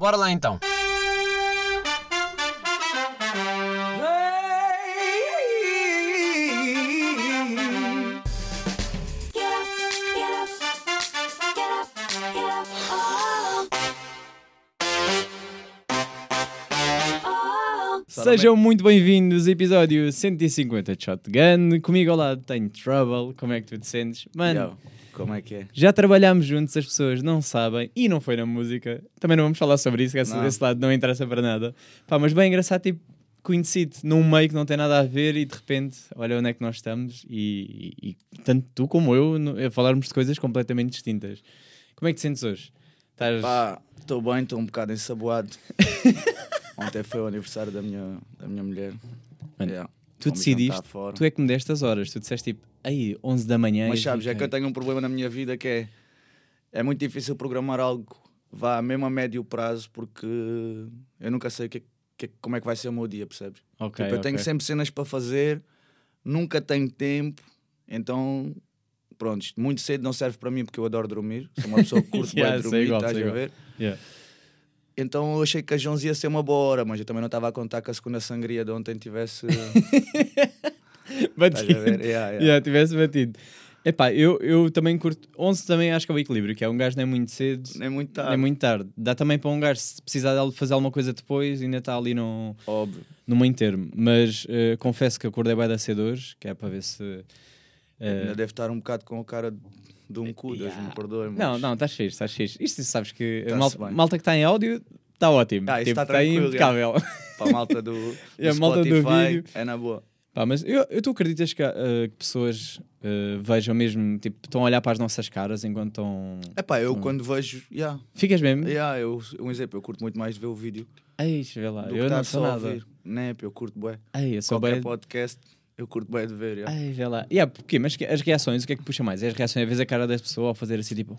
Bora lá então. Sejam muito bem-vindos, episódio 150 de Shotgun. Comigo ao lado tenho Trouble. Como é que tu te sentes? Mano, Yo, como é que é? já trabalhámos juntos, as pessoas não sabem e não foi na música. Também não vamos falar sobre isso, que esse, esse lado não interessa para nada. Pá, mas bem engraçado, tipo, conheci-te num meio que não tem nada a ver e de repente, olha onde é que nós estamos e, e- e tanto tu como eu no- a falarmos de coisas completamente distintas. Como é que te sentes hoje? Estás... Pá, estou bem, estou um bocado ensaboado. Ontem foi o aniversário da minha, da minha mulher. Yeah, tu decidiste, tu é que me deste as horas, tu disseste tipo, aí, 11 da manhã. Mas sabes, é fiquei- que eu tenho um problema na minha vida que é... É muito difícil programar algo vá mesmo a médio prazo porque eu nunca sei que, que- como é que vai ser o meu dia, percebes? Ok, Tipo, eu tenho ok. sempre cenas para fazer, nunca tenho tempo, então... Pronto, isto muito cedo não serve para mim porque eu adoro dormir. Sou uma pessoa que curte Yeah, bem dormir, igual, estás a ver? Yeah. Então eu achei que as 11 ia ser uma boa hora, mas eu também não estava a contar que a segunda sangria de ontem tivesse. Batido. a? Yeah, yeah. Yeah, tivesse batido. Epá, eu, eu também curto. 11 também acho que é o equilíbrio, que é um gajo nem muito cedo, Nem muito tarde. nem muito tarde. Dá também para um gajo, se precisar de fazer alguma coisa depois, ainda está ali no, Óbvio. no meio termo. Mas eh, confesso que acordei bem da cedo hoje, que é para ver se. eh, Ainda deve estar um bocado com a cara de um cu, Deus me perdoe. Mas... Não, não, estás fixe, estás fixe. Isto sabes que a Tá-se malta, bem. malta que está em áudio está ótimo. Ah, tipo, tá está tranquilo, impecável. Para a malta do, do a malta do Spotify, vídeo. é na boa. Pá, mas eu, eu tu acreditas que, eh, que pessoas eh, vejam mesmo, tipo, estão a olhar para as nossas caras enquanto estão. É pá, eu quando vejo. Yeah, Ficas mesmo? yeah, eu, um exemplo, eu curto muito mais de ver o vídeo Ei, vê lá, do eu não sou só a nada. ouvir. Nep, eu curto bem. Ei, eu sou Qualquer bem. podcast, eu curto bem de ver. yeah. Ai, vê lá. Yeah, porquê? Mas as reações, o que é que puxa mais? É as reações, a vez a cara da pessoa ao fazer assim, tipo.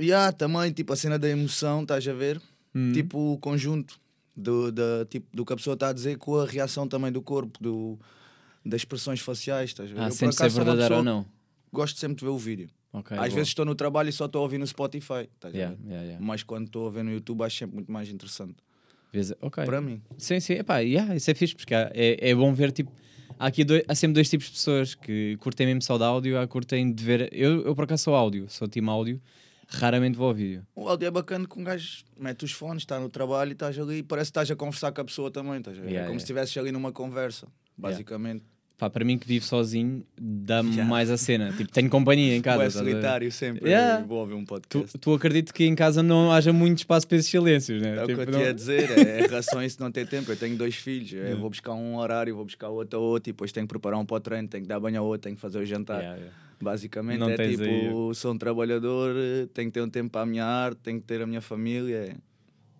Yeah, também, tipo, a cena da emoção, estás a ver? hum, tipo o conjunto do, da, tipo, do que a pessoa está a dizer com a reação também do corpo, do, das expressões faciais. Estás a ver? ah, Eu, por sente se é acaso, sou uma verdadeiro ou não. Gosto sempre de ver o vídeo. Ok, Às boa. vezes estou no trabalho e só estou a ouvir no Spotify. Estás a Yeah, ver? yeah, yeah. Mas quando estou a ver no YouTube acho sempre muito mais interessante. Vês- Ok. Para mim. Sim, sim. Epá, yeah, isso é fixe, porque é, é bom ver, tipo. Há, aqui dois- há sempre dois tipos de pessoas que curtem mesmo só de áudio, há curtem de ver. Eu, eu por acaso sou áudio, sou time áudio, raramente vou ao vídeo. O áudio é bacana que um gajo mete os fones, está no trabalho e estás ali e parece que estás a conversar com a pessoa também. Estás a ver? Yeah, é como yeah. se estivesses ali numa conversa, basicamente. Pá, para mim que vivo sozinho, dá-me Yeah. mais a cena. Tipo, tenho companhia em casa. é a solitário sempre. Yeah. eu Vou ouvir um Tu, podcast. tu acredito que em casa não haja muito espaço para esses silêncios, né? É o que Tipo, eu te não- ia dizer, é em relação a isso não ter tempo. Eu tenho dois filhos, eu Yeah. vou buscar um horário, vou buscar outro a outro, e depois tenho que preparar um para o treino, tenho que dar banho ao outro, tenho que fazer o jantar. Yeah. Basicamente Não é tipo, aí- sou um trabalhador, tenho que ter um tempo para a minha arte, tenho que ter a minha família,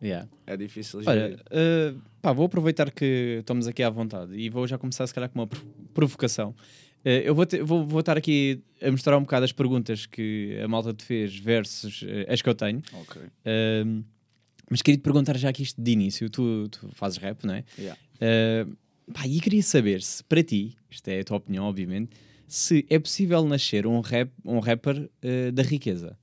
Yeah. é, difícil Olha, eh, pá, vou aproveitar que estamos aqui à vontade e vou já começar, se calhar, com uma pro- provocação. Eh, eu vou, te- vou, vou estar aqui a mostrar um bocado as perguntas que a malta te fez versus eh, as que eu tenho. Ok. Ahm, mas queria te perguntar já aqui isto de início. Tu, tu fazes rap, não é? Yeah. Ah, pá, e queria saber se para ti, isto é a tua opinião, obviamente, se é possível nascer um, rap, um rapper da riqueza.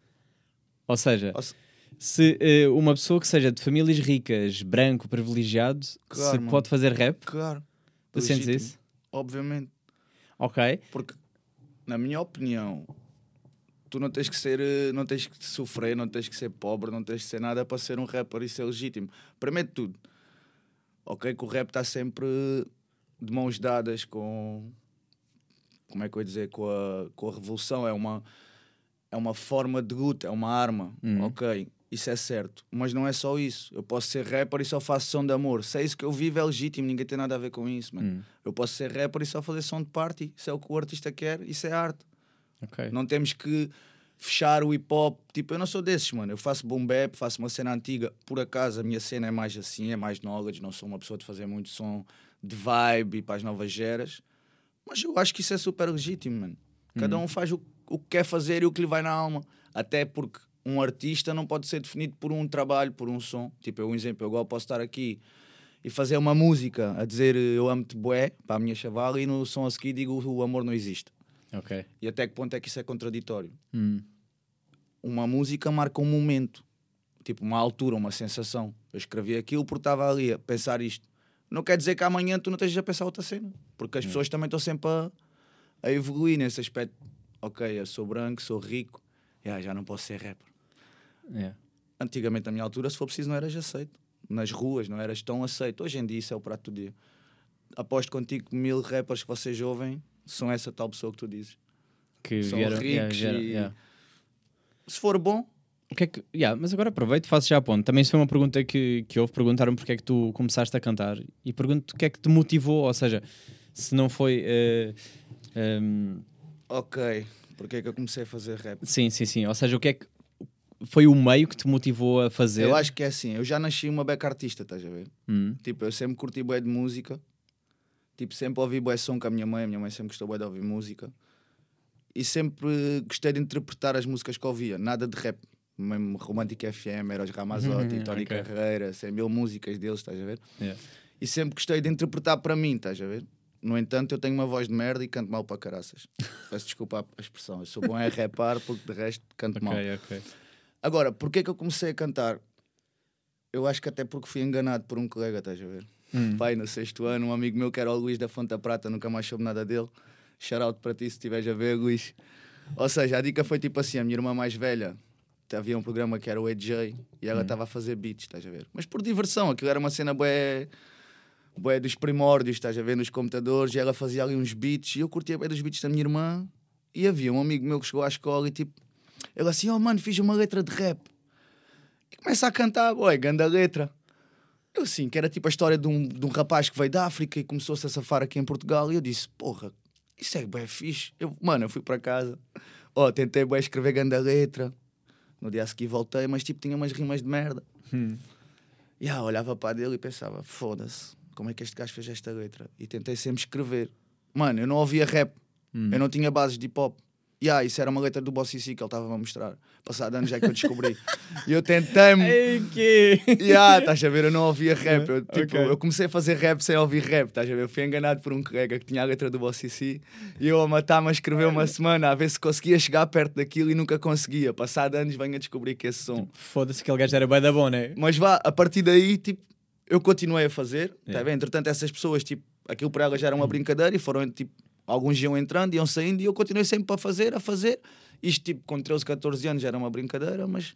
Ou seja, Ou se- se ah, uma pessoa que seja de famílias ricas, branco, privilegiado, Claro, se mano. pode fazer rap, Claro. tu sentes isso? Obviamente. Ok. Porque, na minha opinião, tu não tens que ser, eh, não tens que sofrer, não tens que ser pobre, não tens que ser nada para ser um rapper e ser legítimo. Primeiro de tudo, ok, que o rap está sempre de mãos dadas com, como é que eu ia dizer, com a, com a revolução, é uma, é uma forma de luta, é uma arma, Uhum. ok, isso é certo. Mas não é só isso. Eu posso ser rapper e só faço som de amor. Se é isso que eu vivo, é legítimo, ninguém tem nada a ver com isso, mano. Hum, Eu posso ser rapper e só fazer som de party. Isso é o que o artista quer, isso é arte. ok. Não temos que fechar o hip hop. Tipo, eu não sou desses, mano. Eu faço boom bap, faço uma cena antiga. Por acaso, a minha cena é mais assim, é mais knowledge. Não sou uma pessoa de fazer muito som de vibe para as novas geras. Mas eu acho que isso é super legítimo, mano. Cada um faz o, o que quer fazer e o que lhe vai na alma. Até porque um artista não pode ser definido por um trabalho, por um som. Tipo, eu, um exemplo, eu agora posso estar aqui e fazer uma música a dizer eu amo-te bué para a minha chavala e no som a seguir digo o amor não existe. Ok. E até que ponto é que isso é contraditório? Hum, Uma música marca um momento. tipo uma altura, uma sensação. Eu escrevi aquilo porque estava ali a pensar isto. Não quer dizer que amanhã tu não estejas a pensar outra cena, porque as Hum. pessoas também estão sempre a, a evoluir nesse aspecto. Ok, eu sou branco, sou rico, yeah, já não posso ser rapper. Yeah. Antigamente, na minha altura, se for preciso, não eras aceito. Nas ruas, não eras tão aceito. Hoje em dia, isso é o prato do dia. Aposto contigo que mil rappers que vocês ouvem são essa tal pessoa que tu dizes. Que São vieram, ricos yeah, vieram- e-. Se for bom, O que é que, yeah, mas agora aproveito e faço já a ponto. Também isso foi uma pergunta que, que houve. Perguntaram porque é que tu começaste a cantar e pergunto o que é que te motivou. Ou seja, se não foi. eh, ehm, ok. Porque é que eu comecei a fazer rap? sim, sim, sim. Ou seja, o que é que foi o meio que te motivou a fazer? Eu acho que é assim. Eu já nasci uma beca artista, estás a ver? Hum, Tipo, eu sempre curti bué de música. Tipo, sempre ouvi bué som com a minha mãe. A minha mãe sempre gostou bué de ouvir música. E sempre gostei de interpretar as músicas que ouvia. Nada de rap. Mesmo Romântica FM, Eros Ramazotti, Tony Ok. Carreira, sei, mil músicas deles, estás a ver? yeah. E sempre gostei de interpretar para mim, estás a ver? No entanto, eu tenho uma voz de merda e canto mal para caraças. Peço desculpa a expressão. Eu sou bom a rapar porque de resto canto mal. Ok, ok. Agora, porquê que eu comecei a cantar? Eu acho que até porque fui enganado por um colega, estás a ver? Hum. Pai, no sexto ano, um amigo meu que era o Luís da Fonte da Prata, nunca mais soube nada dele. Shout out para ti se estiveres a ver, Luís. Ou seja, a dica foi tipo assim: a minha irmã mais velha havia um programa que era o AJ e ela estava a fazer beats, estás a ver? Mas por diversão, aquilo era uma cena bué, bué dos primórdios, estás a ver, nos computadores, e ela fazia ali uns beats e eu curtia bem dos beats da minha irmã. E havia um amigo meu que chegou à escola e tipo, ele assim: Oh mano, fiz uma letra de rap. E começa a cantar, boy, ganda letra. Eu assim, que era tipo a história de um, de um rapaz que veio da África e começou-se a safar aqui em Portugal. E eu disse, porra, isso é bem fixe. Eu, mano, eu fui para casa, ó, tentei bem escrever ganda letra. No dia a seguir voltei, mas tipo tinha umas rimas de merda. Hum. E ah, olhava para dele e pensava, foda-se, como é que este gajo fez esta letra? E tentei sempre escrever. Mano, eu não ouvia rap, Hum. eu não tinha bases de hip hop. E ah, isso era uma letra do Bossy que ele estava a mostrar. Passado anos é que eu descobri. e eu tentei-me. Ei, que... Yeah, estás a ver? Eu não ouvia rap. Eu, tipo, Ok. eu comecei a fazer rap sem ouvir rap, estás a ver? Eu fui enganado por um colega que tinha a letra do Bossy e eu a matar-me a escrever uma semana a ver se conseguia chegar perto daquilo e nunca conseguia. Passado anos venho a descobrir que esse som. Foda-se, aquele gajo era bem da bom, né? Mas vá, a partir daí, tipo, eu continuei a fazer, tá Yeah. bem? Entretanto, essas pessoas, tipo, aquilo para elas já era uma brincadeira e foram, tipo, alguns iam entrando, iam saindo e eu continuei sempre a fazer, a fazer. Isto, tipo, com 13, 14 anos era uma brincadeira, mas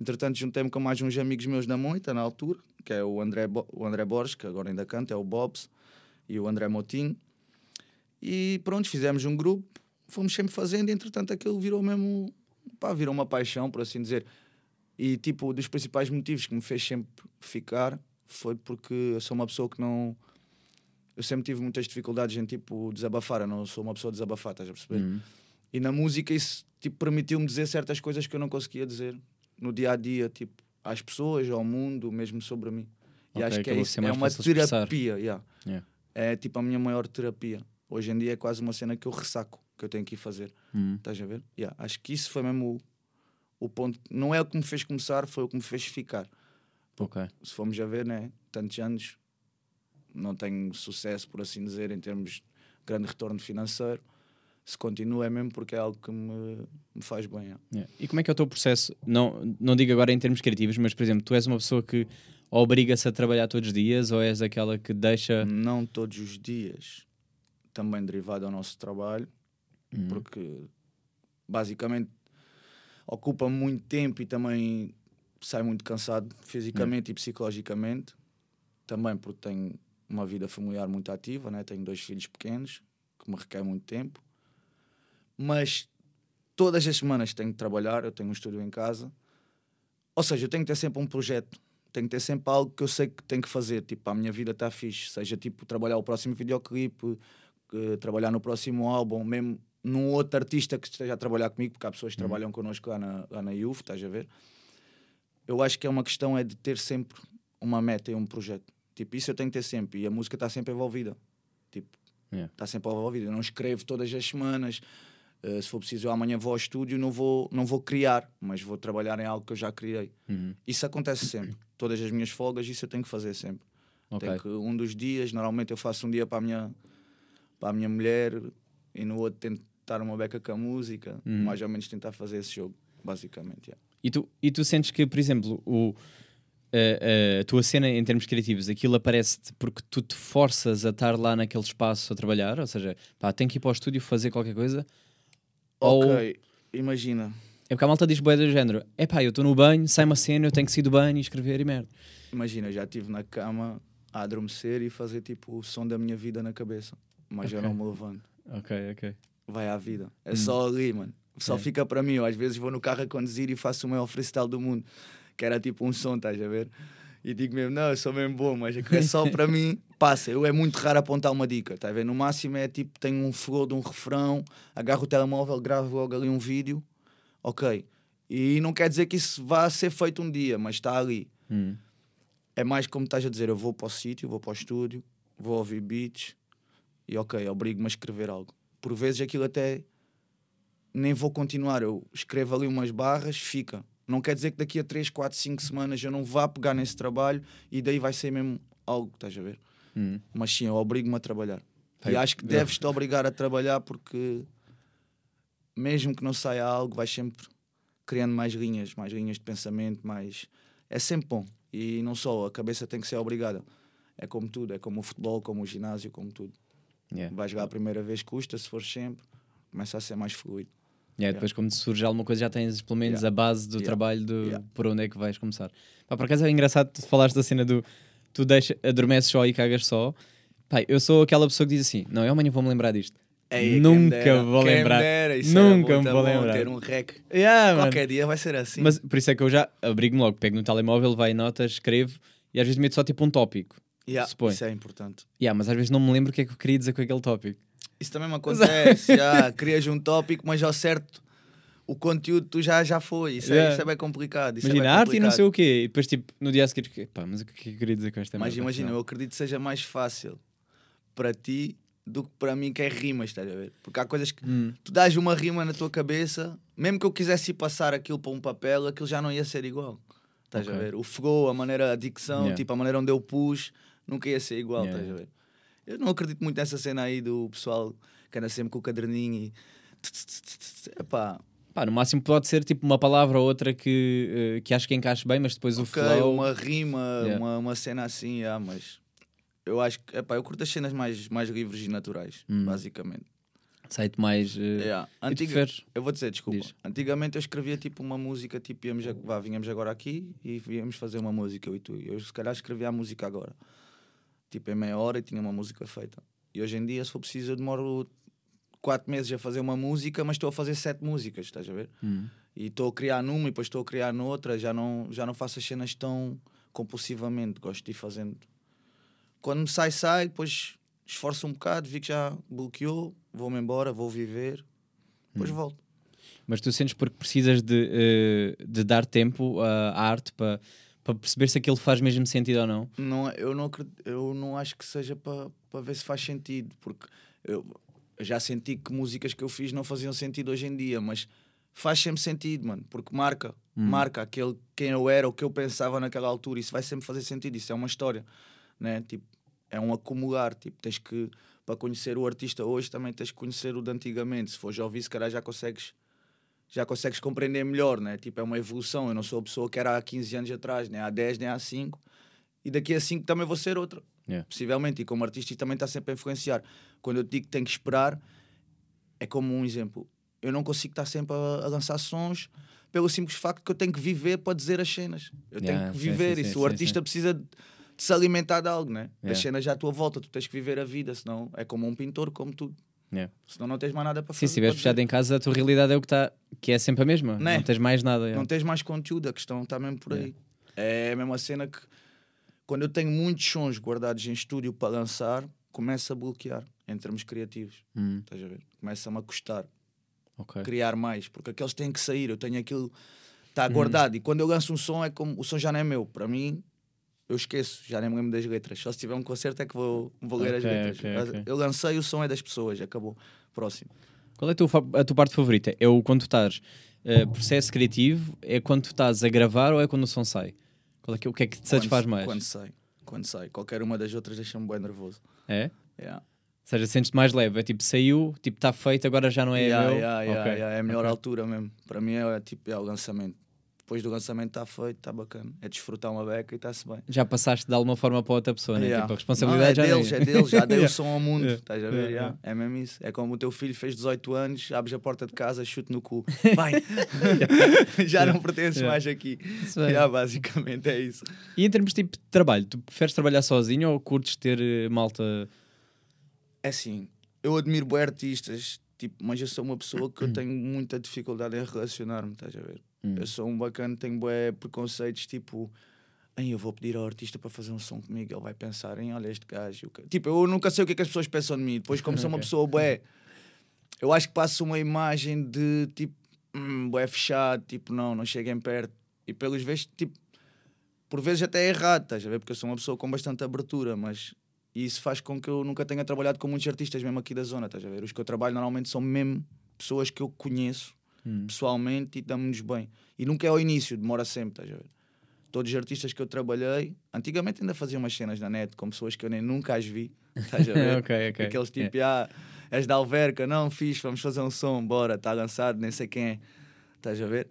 entretanto juntei-me com mais uns amigos meus da Moita, na altura, que é o André, Bo- o André Borges, que agora ainda canta, é o Bobs, e o André Motinho. E pronto, fizemos um grupo, fomos sempre fazendo e entretanto aquilo virou mesmo, pá, virou uma paixão, por assim dizer. E tipo, dos principais motivos que me fez sempre ficar foi porque eu sou uma pessoa que não. Eu sempre tive muitas dificuldades em tipo desabafar, eu não sou uma pessoa de desabafar, estás a perceber? Hum. E na música isso tipo, permitiu-me dizer certas coisas que eu não conseguia dizer no dia a dia, tipo, às pessoas, ao mundo, mesmo sobre mim. E Ok, acho que é isso, é uma terapia, yeah. Yeah. é tipo a minha maior terapia. Hoje em dia é quase uma cena que eu ressaco, que eu tenho que ir fazer. Hum. Estás a ver? Yeah, acho que isso foi mesmo o, o ponto. Não é o que me fez começar, foi o que me fez ficar. Ok. Se formos a ver, né? Tantos anos, não tenho sucesso, por assim dizer, em termos de grande retorno financeiro. Se continua é mesmo porque é algo que me, me faz bem. Yeah. E como é que é o teu processo? Não, não digo agora em termos criativos, mas por exemplo, tu és uma pessoa que obriga-se a trabalhar todos os dias ou és aquela que deixa. Não todos os dias, também derivado ao nosso trabalho, Hum. porque basicamente ocupa muito tempo e também sai muito cansado fisicamente e psicologicamente. Também porque tenho uma vida familiar muito ativa, né? tenho dois filhos pequenos que me requer muito tempo. Mas todas as semanas tenho que trabalhar, eu tenho um estúdio em casa. Ou seja, eu tenho que ter sempre um projeto, tenho que ter sempre algo que eu sei que tenho que fazer. Tipo, a minha vida está fixe, seja tipo trabalhar o próximo videoclipe, que- trabalhar no próximo álbum, mesmo num outro artista que esteja a trabalhar comigo, porque há pessoas que trabalham connosco lá na, lá na UF, estás a ver? Eu acho que é uma questão é de ter sempre uma meta e um projeto. Tipo, isso eu tenho que ter sempre. E a música está sempre envolvida. Tipo, Yeah. está sempre envolvida. Eu não escrevo todas as semanas. Uh, se for preciso, eu amanhã vou ao estúdio, não vou, não vou criar, mas vou trabalhar em algo que eu já criei. Uhum. Isso acontece sempre. Todas as minhas folgas, isso eu tenho que fazer sempre. Ok. Tenho que, um dos dias, normalmente eu faço um dia para a minha, para a minha mulher e no outro tento dar uma beca com a música, Uhum. mais ou menos tentar fazer esse jogo, basicamente. yeah. E tu, e tu sentes que, por exemplo, o, a, a tua cena em termos criativos, aquilo aparece-te porque tu te forças a estar lá naquele espaço a trabalhar? Ou seja, pá, tenho que ir para o estúdio fazer qualquer coisa? Ou- Ok, imagina. É porque a malta diz bué do género: é pá, eu estou no banho, sai uma cena, eu tenho que sair do banho e escrever e merda. Imagina, já estive na cama a adormecer e fazer tipo o som da minha vida na cabeça. Mas eu Ok. não me levanto. Ok, ok. Vai à vida. É Hum. só ali, mano. Só É. fica para mim. Eu às vezes vou no carro a conduzir e faço o maior freestyle do mundo. Que era tipo um som, estás a ver? E digo mesmo, não, eu sou mesmo bom, mas aquilo é só para mim. Passa. Eu é muito raro apontar uma dica, tá a ver? No máximo é tipo, tenho um flow de um refrão, agarro o telemóvel, gravo logo ali um vídeo. Ok. E não quer dizer que isso vá ser feito um dia, mas está ali. Hum. É mais como estás a dizer, eu vou para o sítio, vou para o estúdio, vou ouvir beats e ok, obrigo-me a escrever algo. Por vezes aquilo até nem vou continuar, eu escrevo ali umas barras, fica. Não quer dizer que daqui a 3, 4, 5 semanas eu não vá pegar nesse trabalho e daí vai ser mesmo algo, estás a ver? Hum. Mas sim, eu obrigo-me a trabalhar. Pai, E acho que deves-te obrigar a trabalhar porque mesmo que não saia algo, vais sempre criando mais linhas, mais linhas de pensamento, mais. É sempre bom. E não só, a cabeça tem que ser obrigada. É como tudo, é como o futebol, como o ginásio, como tudo. Yeah. Vais jogar a primeira vez, custa, se for sempre, começa a ser mais fluido. Yeah, depois, quando surge alguma coisa, já tens pelo menos Yeah. a base do trabalho do, por onde é que vais começar. Pá, por acaso é engraçado tu falaste da cena do tu deixa, adormeces só e cagas só. Pá, eu sou aquela pessoa que diz assim: não, eu amanhã vou-me lembrar disto. Ei, Nunca dera, vou lembrar. dera, Nunca me vou lembrar. Ter um rec. Yeah, mano. Qualquer dia vai ser assim. Mas por isso é que eu já abrigo-me logo, pego no telemóvel, vai em notas, escrevo e às vezes meto só tipo um tópico. Yeah, isso é importante. Yeah, mas às vezes não me lembro o que é que eu queria dizer com aquele tópico. Isso também me acontece. já crias um tópico, mas ao certo o conteúdo tu já, já foi. Isso, Yeah. é, isso é bem complicado. Isso Imagina, é bem arte e não complicado. sei o quê. E depois, tipo, no dia a seguir, pá, mas o que é que eu queria dizer com esta Mas imagina, eu acredito que seja mais fácil para ti do que para mim que é rimas, estás a ver? Porque há coisas que Hum, tu dás uma rima na tua cabeça, mesmo que eu quisesse ir passar aquilo para um papel, aquilo já não ia ser igual. Estás a Ok. ver? O flow, a maneira, a dicção, Yeah. tipo, a maneira onde eu pus, nunca ia ser igual, Yeah, estás a ver? Eu não acredito muito nessa cena aí do pessoal que anda sempre com o caderninho e. Epá, Pá, no máximo pode ser tipo uma palavra ou outra que, eh, que acho que encaixe bem, mas depois o ok, flow. uma rima, Yeah. uma, uma cena assim, yeah, mas eu acho que, epá, eu curto as cenas mais, mais livres e naturais, Hum. basicamente. Sai-te mais. eh, Yeah. Antiga-? Eu vou dizer, desculpa. Diz. Antigamente eu escrevia tipo uma música, tipo, íamos, a- vá, vinhamos agora aqui e íamos fazer uma música, eu e tu. Eu se calhar escrevia a música agora. Tipo, em meia hora e tinha uma música feita. E hoje em dia, se for preciso, eu demoro quatro meses a fazer uma música, mas estou a fazer sete músicas, estás a ver? Hum. E estou a criar numa e depois estou a criar noutra, já não, já não faço as cenas tão compulsivamente, gosto de ir fazendo. Quando me sai, sai, depois esforço um bocado, vi que já bloqueou, vou-me embora, vou viver, depois volto. Mas tu sentes porque precisas de, eh, de dar tempo à à arte para para perceber se aquilo faz mesmo sentido ou não. Não, é- eu, não eu não acho que seja para para ver se faz sentido, porque eu, já senti que músicas que eu fiz não faziam sentido hoje em dia, mas faz sempre sentido, mano, porque marca, marca aquele quem eu era, o que eu pensava naquela altura, isso vai sempre fazer sentido, isso é uma história, né? Tipo, é um acumular, tipo, tens que para conhecer o artista hoje também tens que conhecer o de antigamente, se for já ouvir, se calhar já consegues já consegues compreender melhor, né? Tipo, é uma evolução. Eu não sou a pessoa que era há 15 anos atrás, nem há 10, nem há 5. E daqui a 5 também vou ser outra. Yeah. Possivelmente. E como artista, também está sempre a influenciar. Quando eu te digo que tenho que esperar, é como um exemplo. Eu não consigo estar sempre a, a lançar sons pelo simples facto que eu tenho que viver para dizer as cenas. Eu Yeah, tenho que viver sim, isso. sim, o artista precisa de, de se alimentar de algo, né? Yeah. As cenas já à tua volta. Tu tens que viver a vida, senão é como um pintor, como tudo. Yeah. Senão não tens mais nada para Sim, fazer. se estiveres fechado em casa, a tua realidade é o que está, que é sempre a mesma. Né? Não tens mais nada. yeah. Não tens mais conteúdo, a questão está mesmo por aí. É a mesma cena que quando eu tenho muitos sons guardados em estúdio para lançar, começa a bloquear em termos criativos. Hum, Estás a ver? Começa-me a custar ok. criar mais, porque aqueles têm que sair. Eu tenho aquilo, está Uhum. guardado. E quando eu lanço um som, é como o som já não é meu. Para mim, eu esqueço, já nem me lembro das letras. Só se tiver um concerto é que vou, vou ler as Ok, letras. ok, ok. Eu lancei, o som é das pessoas, acabou. Próximo. Qual é a tua, a tua parte favorita? É o quando tu estás eh, processo criativo? É quando tu estás a gravar ou é quando o som sai? Qual é que, o que é que te satisfaz mais? Quando sai. Quando sai. Qualquer uma das outras deixa-me bem nervoso. É? Yeah. Ou seja, sentes-te mais leve. É tipo, saiu, tipo, está feito, agora já não é Yeah, meu. yeah, yeah, Ok, yeah, É a melhor ok. altura mesmo. Para mim é tipo é o lançamento. Depois do lançamento está feito, está bacana. É desfrutar uma beca e está-se bem. Já passaste de alguma forma para outra pessoa, né? Yeah. Tipo, a responsabilidade Não, é já deles, não é deles, já Yeah. o som ao mundo, Yeah. estás a ver? Yeah. É mesmo isso. É como o teu filho fez 18 anos, abres a porta de casa, chute no cu. Vai! já não pertences mais aqui. É. Yeah, basicamente é isso. E em termos tipo, de trabalho, tu preferes trabalhar sozinho ou curtes ter eh, malta? É assim, eu admiro bem artistas, tipo, mas eu sou uma pessoa que eu tenho muita dificuldade em relacionar-me, estás a ver? Hum. Eu sou um bacana, tenho bué preconceitos, tipo, "Ei, eu vou pedir ao artista para fazer um som comigo, ele vai pensar em, olha este gajo. o ca-" Tipo, eu nunca sei o que é que as pessoas pensam de mim. Depois, como sou uma pessoa bué, eu acho que passo uma imagem de, tipo, hum, bué fechado, tipo, não, não cheguem perto. E pelos vezes, tipo, por vezes até é errado, estás a ver? Porque eu sou uma pessoa com bastante abertura, mas isso faz com que eu nunca tenha trabalhado com muitos artistas mesmo aqui da zona, estás a ver? Os que eu trabalho normalmente são mesmo pessoas que eu conheço Hum. pessoalmente e damos-nos bem. E nunca é ao início, demora sempre, estás a ver? Todos os artistas que eu trabalhei, antigamente ainda fazia umas cenas na net com pessoas que eu nem nunca as vi, estás a ver? ok, ok. Aqueles tipo, ah, és da Alverca, não, fixe, vamos fazer um som, bora, está lançado, nem sei quem é, estás a ver?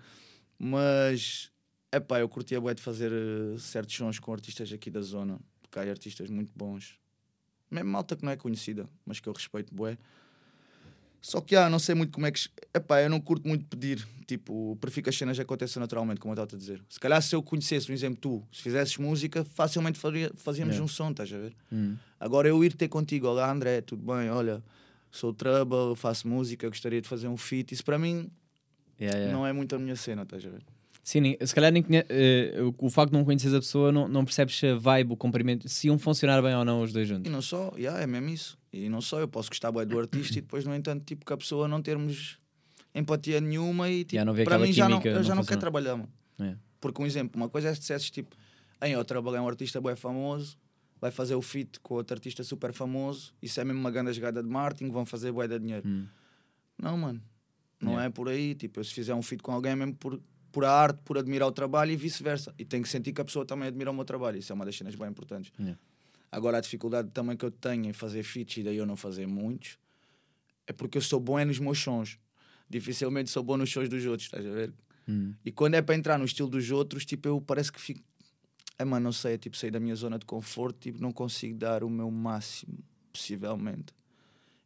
Mas, é pá, eu curtia bué de fazer eh, certos sons com artistas aqui da zona, porque há artistas muito bons, mesmo malta que não é conhecida, mas que eu respeito bué. Só que, ah, não sei muito como é que. Epá, eu não curto muito pedir. Tipo, prefiro que as cenas aconteçam naturalmente, como eu estava a dizer. Se calhar, se eu conhecesse, um exemplo, tu, se fizesses música, facilmente faria, fazíamos Yeah. um som, estás a ver? Hum. Agora eu ir ter contigo, olá André, tudo bem? Olha, sou Trouble, faço música, gostaria de fazer um feat. Isso para mim Yeah, yeah. não é muito a minha cena, estás a ver? Sim, se calhar nem conhe- eh, o, facto de não conheces a pessoa não, não percebes a vibe, o comprimento, se iam funcionar bem ou não os dois E juntos. não só, yeah, é mesmo isso. E não só, eu posso gostar bué do artista e depois, no entanto, tipo, que a pessoa não termos empatia nenhuma e tipo, Já não para mim já não, eu já não não funciona. quero trabalhar, mano. É. Porque um exemplo, uma coisa é se dissesses tipo, em eu trabalhei um artista bem famoso, vai fazer o feat com outro artista super famoso, isso é mesmo uma grande jogada de marketing, vão fazer bué de dinheiro. Hum. Não, mano. Não Yeah. é por aí. Tipo, eu se fizer um feat com alguém é mesmo por, por a arte, por admirar o trabalho e vice-versa. E tenho que sentir que a pessoa também admira o meu trabalho. Isso é uma das cenas bem importantes. Yeah. Agora, a dificuldade também que eu tenho em fazer feats e daí eu não fazer muitos é porque eu sou bom é nos meus sons. Dificilmente sou bom nos sons dos outros, estás a ver? Hum. E quando é para entrar no estilo dos outros, tipo, eu parece que fico. É, mano, não sei, é tipo sair da minha zona de conforto, tipo, não consigo dar o meu máximo, possivelmente.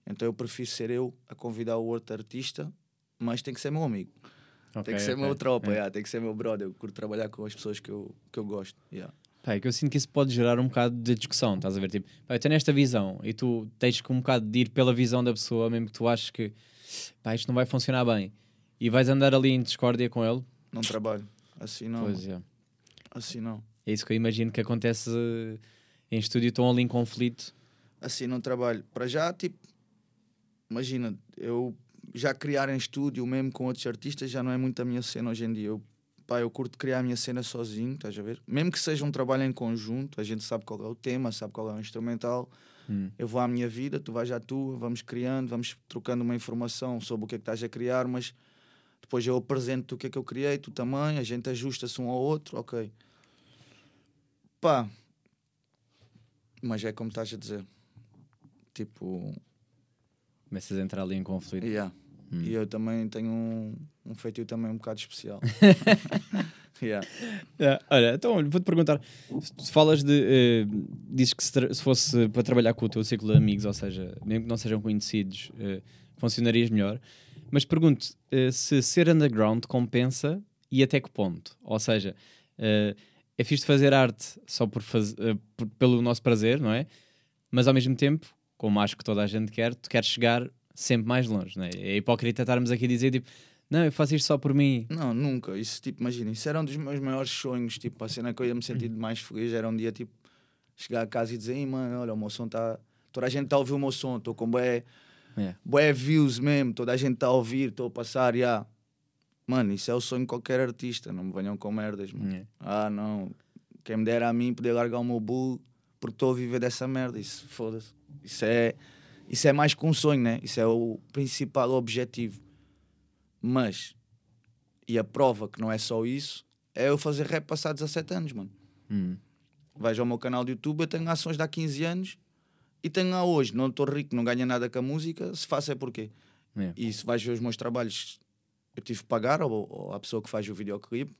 Então eu prefiro ser eu a convidar o outro artista, mas tem que ser meu amigo. Ok, tem que ser ok. meu tropa, É. yeah, tem que ser meu brother. Eu curto trabalhar com as pessoas que eu, que eu gosto. Yeah. Pá, é que eu sinto que isso pode gerar um bocado de discussão, estás a ver? Tipo, pá, eu tenho esta visão e tu tens que um bocado de ir pela visão da pessoa, mesmo que tu aches que pá, isto não vai funcionar bem e vais andar ali em discórdia com ele. Não trabalho. Assim não. Pois é. Assim não. É isso que eu imagino que acontece eh, em estúdio, estão ali em conflito. Assim não trabalho. Para já, tipo, imagina, eu já criar em estúdio, mesmo com outros artistas, já não é muito a minha cena hoje em dia. Eu, pá, eu curto criar a minha cena sozinho, estás a ver? Mesmo que seja um trabalho em conjunto, a gente sabe qual é o tema, sabe qual é o instrumental. Hum. Eu vou à minha vida, tu vais à tua, vamos criando, vamos trocando uma informação sobre o que é que estás a criar, mas depois eu apresento o que é que eu criei, tu também, a gente ajusta-se um ao outro, ok. Pá, mas é como estás a dizer. Tipo, Começas a entrar ali em conflito. yeah. Hum. E eu também tenho um, um feitio também um bocado especial. yeah. É, olha, então vou-te perguntar: se falas de. eh, dizes que se, se fosse para trabalhar com o teu ciclo de amigos, ou seja, mesmo que não sejam conhecidos, eh, funcionarias melhor. Mas pergunto eh, se ser underground compensa e até que ponto? Ou seja, eh, é fixe de fazer arte só por faz, por- pelo nosso prazer, não é? Mas ao mesmo tempo, como acho que toda a gente quer, tu queres chegar sempre mais longe, não é? É hipócrita estarmos aqui a dizer tipo, não, eu faço isto só por mim. Não, nunca. Isso, tipo, imagina, isso era um dos meus maiores sonhos. Tipo, a cena que eu ia me sentir mais feliz era um dia, tipo, chegar a casa e dizer, "Ei, mano, olha, o meu som está. Toda a gente está a ouvir o meu som, estou com bué, É. bué views mesmo, toda a gente está a ouvir, estou a passar, já. Mano, isso é o sonho de qualquer artista, não me venham com merdas, mano. É. Ah, não. Quem me dera a mim poder largar o meu bull porque estou a viver dessa merda. Isso, foda-se. Isso é, isso é mais que um sonho, né? Isso é o principal objetivo. Mas, e a prova que não é só isso, é eu fazer rap passar 17 anos, mano. Hum. Vais ao meu canal de YouTube, eu tenho ações de há 15 anos e tenho a hoje. Não estou rico, não ganho nada com a música. Se faço é porquê. É. E se vais ver os meus trabalhos, eu tive que pagar, ou, ou a pessoa que faz o videoclipe,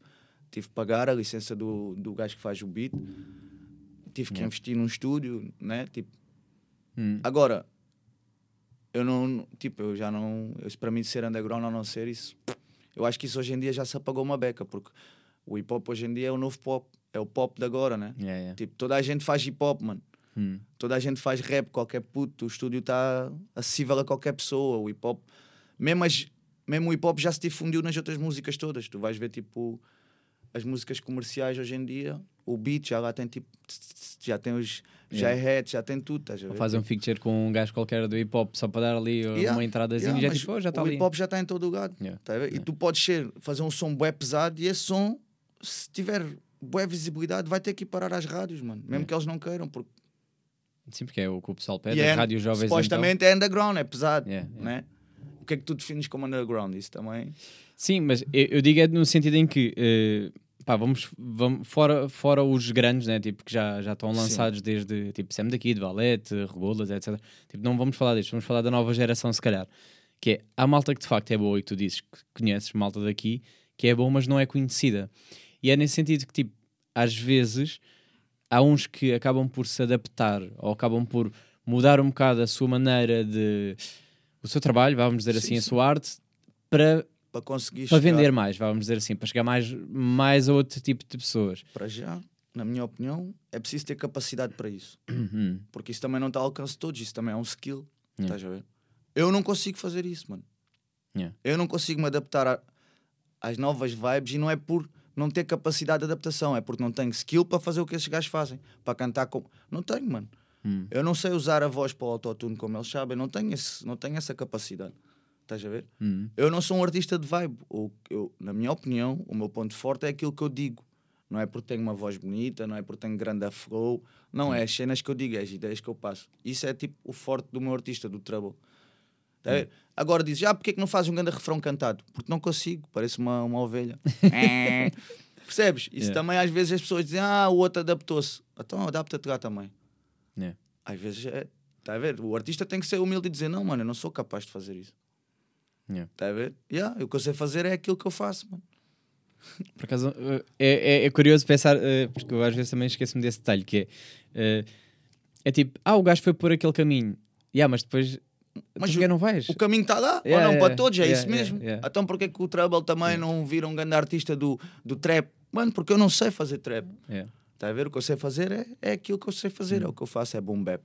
tive que pagar a licença do, do gajo que faz o beat, tive que investir num estúdio, né? Tipo, Hum. agora, eu não, tipo, eu já não, para mim ser underground ou não ser isso, eu acho que isso hoje em dia já se apagou uma beca, porque o hip hop hoje em dia é o novo pop, é o pop de agora, né? Yeah, yeah. Tipo, toda a gente faz hip hop, mano. Hum. Toda a gente faz rap, qualquer puto, o estúdio está acessível a qualquer pessoa. O hip hop, mesmo, as, mesmo o hip hop já se difundiu nas outras músicas todas. Tu vais ver tipo as músicas comerciais hoje em dia, o beat já lá tem tipo, já tem os Yeah. hi-hats, já tem tudo. Estás a Ou ver? faz um feature com um gajo qualquer do hip hop só para dar ali uh, Yeah, uma entradazinha Yeah, e já mas tipo, oh, já está o ali. hip hop já está em todo lugar. Yeah. tá a ver? E Yeah. tu podes ser, fazer um som bué pesado e esse som, se tiver boa visibilidade, vai ter que ir parar às rádios, mano. Mesmo Yeah. que eles não queiram. Porque Sim, porque é o que o pessoal pede, E as é- rádios jovens supostamente é underground, é pesado. então. Yeah, yeah. Né? O que é que tu defines como underground? Isso também. Sim, mas eu, eu digo é no sentido em que eh, pá, vamos, vamos fora, fora os grandes, né? tipo, que já, já estão Sim. lançados desde tipo Sam daqui, de Valete, Regulas, etc. Tipo, não vamos falar disto, vamos falar da nova geração, se calhar. Que é a malta que de facto é boa e que tu dizes que conheces, malta daqui, que é boa, mas não é conhecida. E é nesse sentido que, tipo, às vezes há uns que acabam por se adaptar ou acabam por mudar um bocado a sua maneira de. o seu trabalho, vamos dizer Sim, assim, a sim. sua arte, para Para conseguir para chegar vender mais, vamos dizer assim, para chegar mais, mais a outro tipo de pessoas. para já, na minha opinião, é preciso ter capacidade para isso. Uhum. Porque isso também não está ao alcance de todos, isso também é um skill. Yeah. Estás a ver? Eu não consigo fazer isso, mano. Yeah. Eu não consigo me adaptar a- às novas vibes e não é por não ter capacidade de adaptação, é porque não tenho skill para fazer o que esses gajos fazem, para cantar como. Não tenho, mano. Hum. Eu não sei usar a voz para o autotune como eles sabem, não tenho, esse, não tenho essa capacidade. Estás a ver? Uhum. Eu não sou um artista de vibe. O, eu, na minha opinião, o meu ponto forte é aquilo que eu digo. Não é porque tenho uma voz bonita, não é porque tenho grande flow. Não, é as cenas que eu digo, é as ideias que eu passo. Isso é tipo o forte do meu artista, do trouble. Tá ver? Agora dizes, ah, porque é que não fazes um grande refrão cantado? Porque não consigo, parece uma, uma ovelha. É. Percebes? Isso Yeah. também às vezes as pessoas dizem, ah, o outro adaptou-se. Então adapta-te lá também. Yeah. Às vezes é. Está a ver? O artista tem que ser humilde e dizer, não, mano, eu não sou capaz de fazer isso. Yeah. Está a ver? Yeah, o que eu sei fazer é aquilo que eu faço, mano. Por acaso, uh, é, é- é curioso pensar, uh, porque eu às vezes também esqueço-me desse detalhe, que é, uh, é tipo, ah, o gajo foi por aquele caminho, yeah, mas depois, Mas o- não vais. O caminho está lá, Yeah, ou não, yeah, para todos, é yeah, isso mesmo. Então porque é que o Trouble também não vira um grande artista do, do trap? Mano, porque eu não sei fazer trap. Está a ver? O que eu sei fazer é, é aquilo que eu sei fazer, é o que eu faço, é boom bap.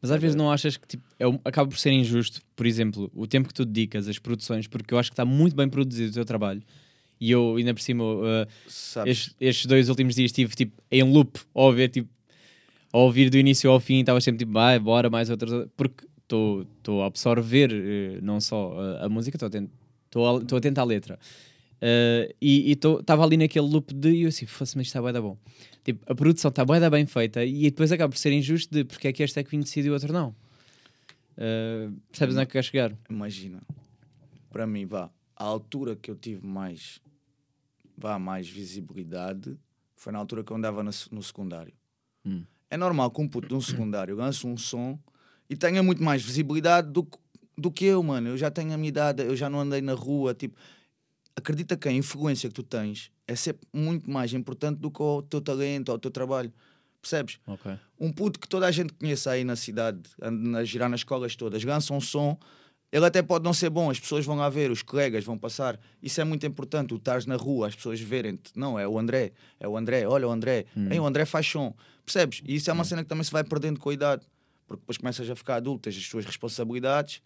Mas às vezes não achas que tipo, é acaba por ser injusto, por exemplo, o tempo que tu dedicas, as produções, porque eu acho que está muito bem produzido o teu trabalho. E eu, ainda por cima, uh, estes, estes dois últimos dias estive tipo, em loop a ouvir, tipo, a ouvir do início ao fim, estava sempre tipo, vai, bora, mais outras, porque estou a absorver eh, não só a, a música, estou atento, tô atento à letra. Eh, e estava ali naquele loop de e eu assim, fosse, mas isto está da bom. Tipo, a produção está da bem feita e depois acaba por ser injusto de porque é que este é conhecido e o outro não. Eh, percebes onde é que quer chegar? Imagina, para mim, vá, a altura que eu tive mais, vá, mais visibilidade foi na altura que eu andava no, no secundário. Hum. É normal que um puto de um secundário lance um som e tenha muito mais visibilidade do, que- do que eu, mano. Eu já tenho a minha idade, eu já não andei na rua, tipo... Acredita que a influência que tu tens é sempre muito mais importante do que o teu talento ou o teu trabalho. Percebes? Ok. um puto que toda a gente conhece aí na cidade, anda a girar nas escolas todas, lança um som, ele até pode não ser bom, as pessoas vão lá ver, os colegas vão passar. Isso é muito importante, o estares na rua, as pessoas verem-te. Não, é o André, é o André, olha o André, Ei, o André faz som. Percebes? E isso é uma cena que também se vai perdendo com a idade, porque depois começas a ficar adulto, tens as tuas responsabilidades.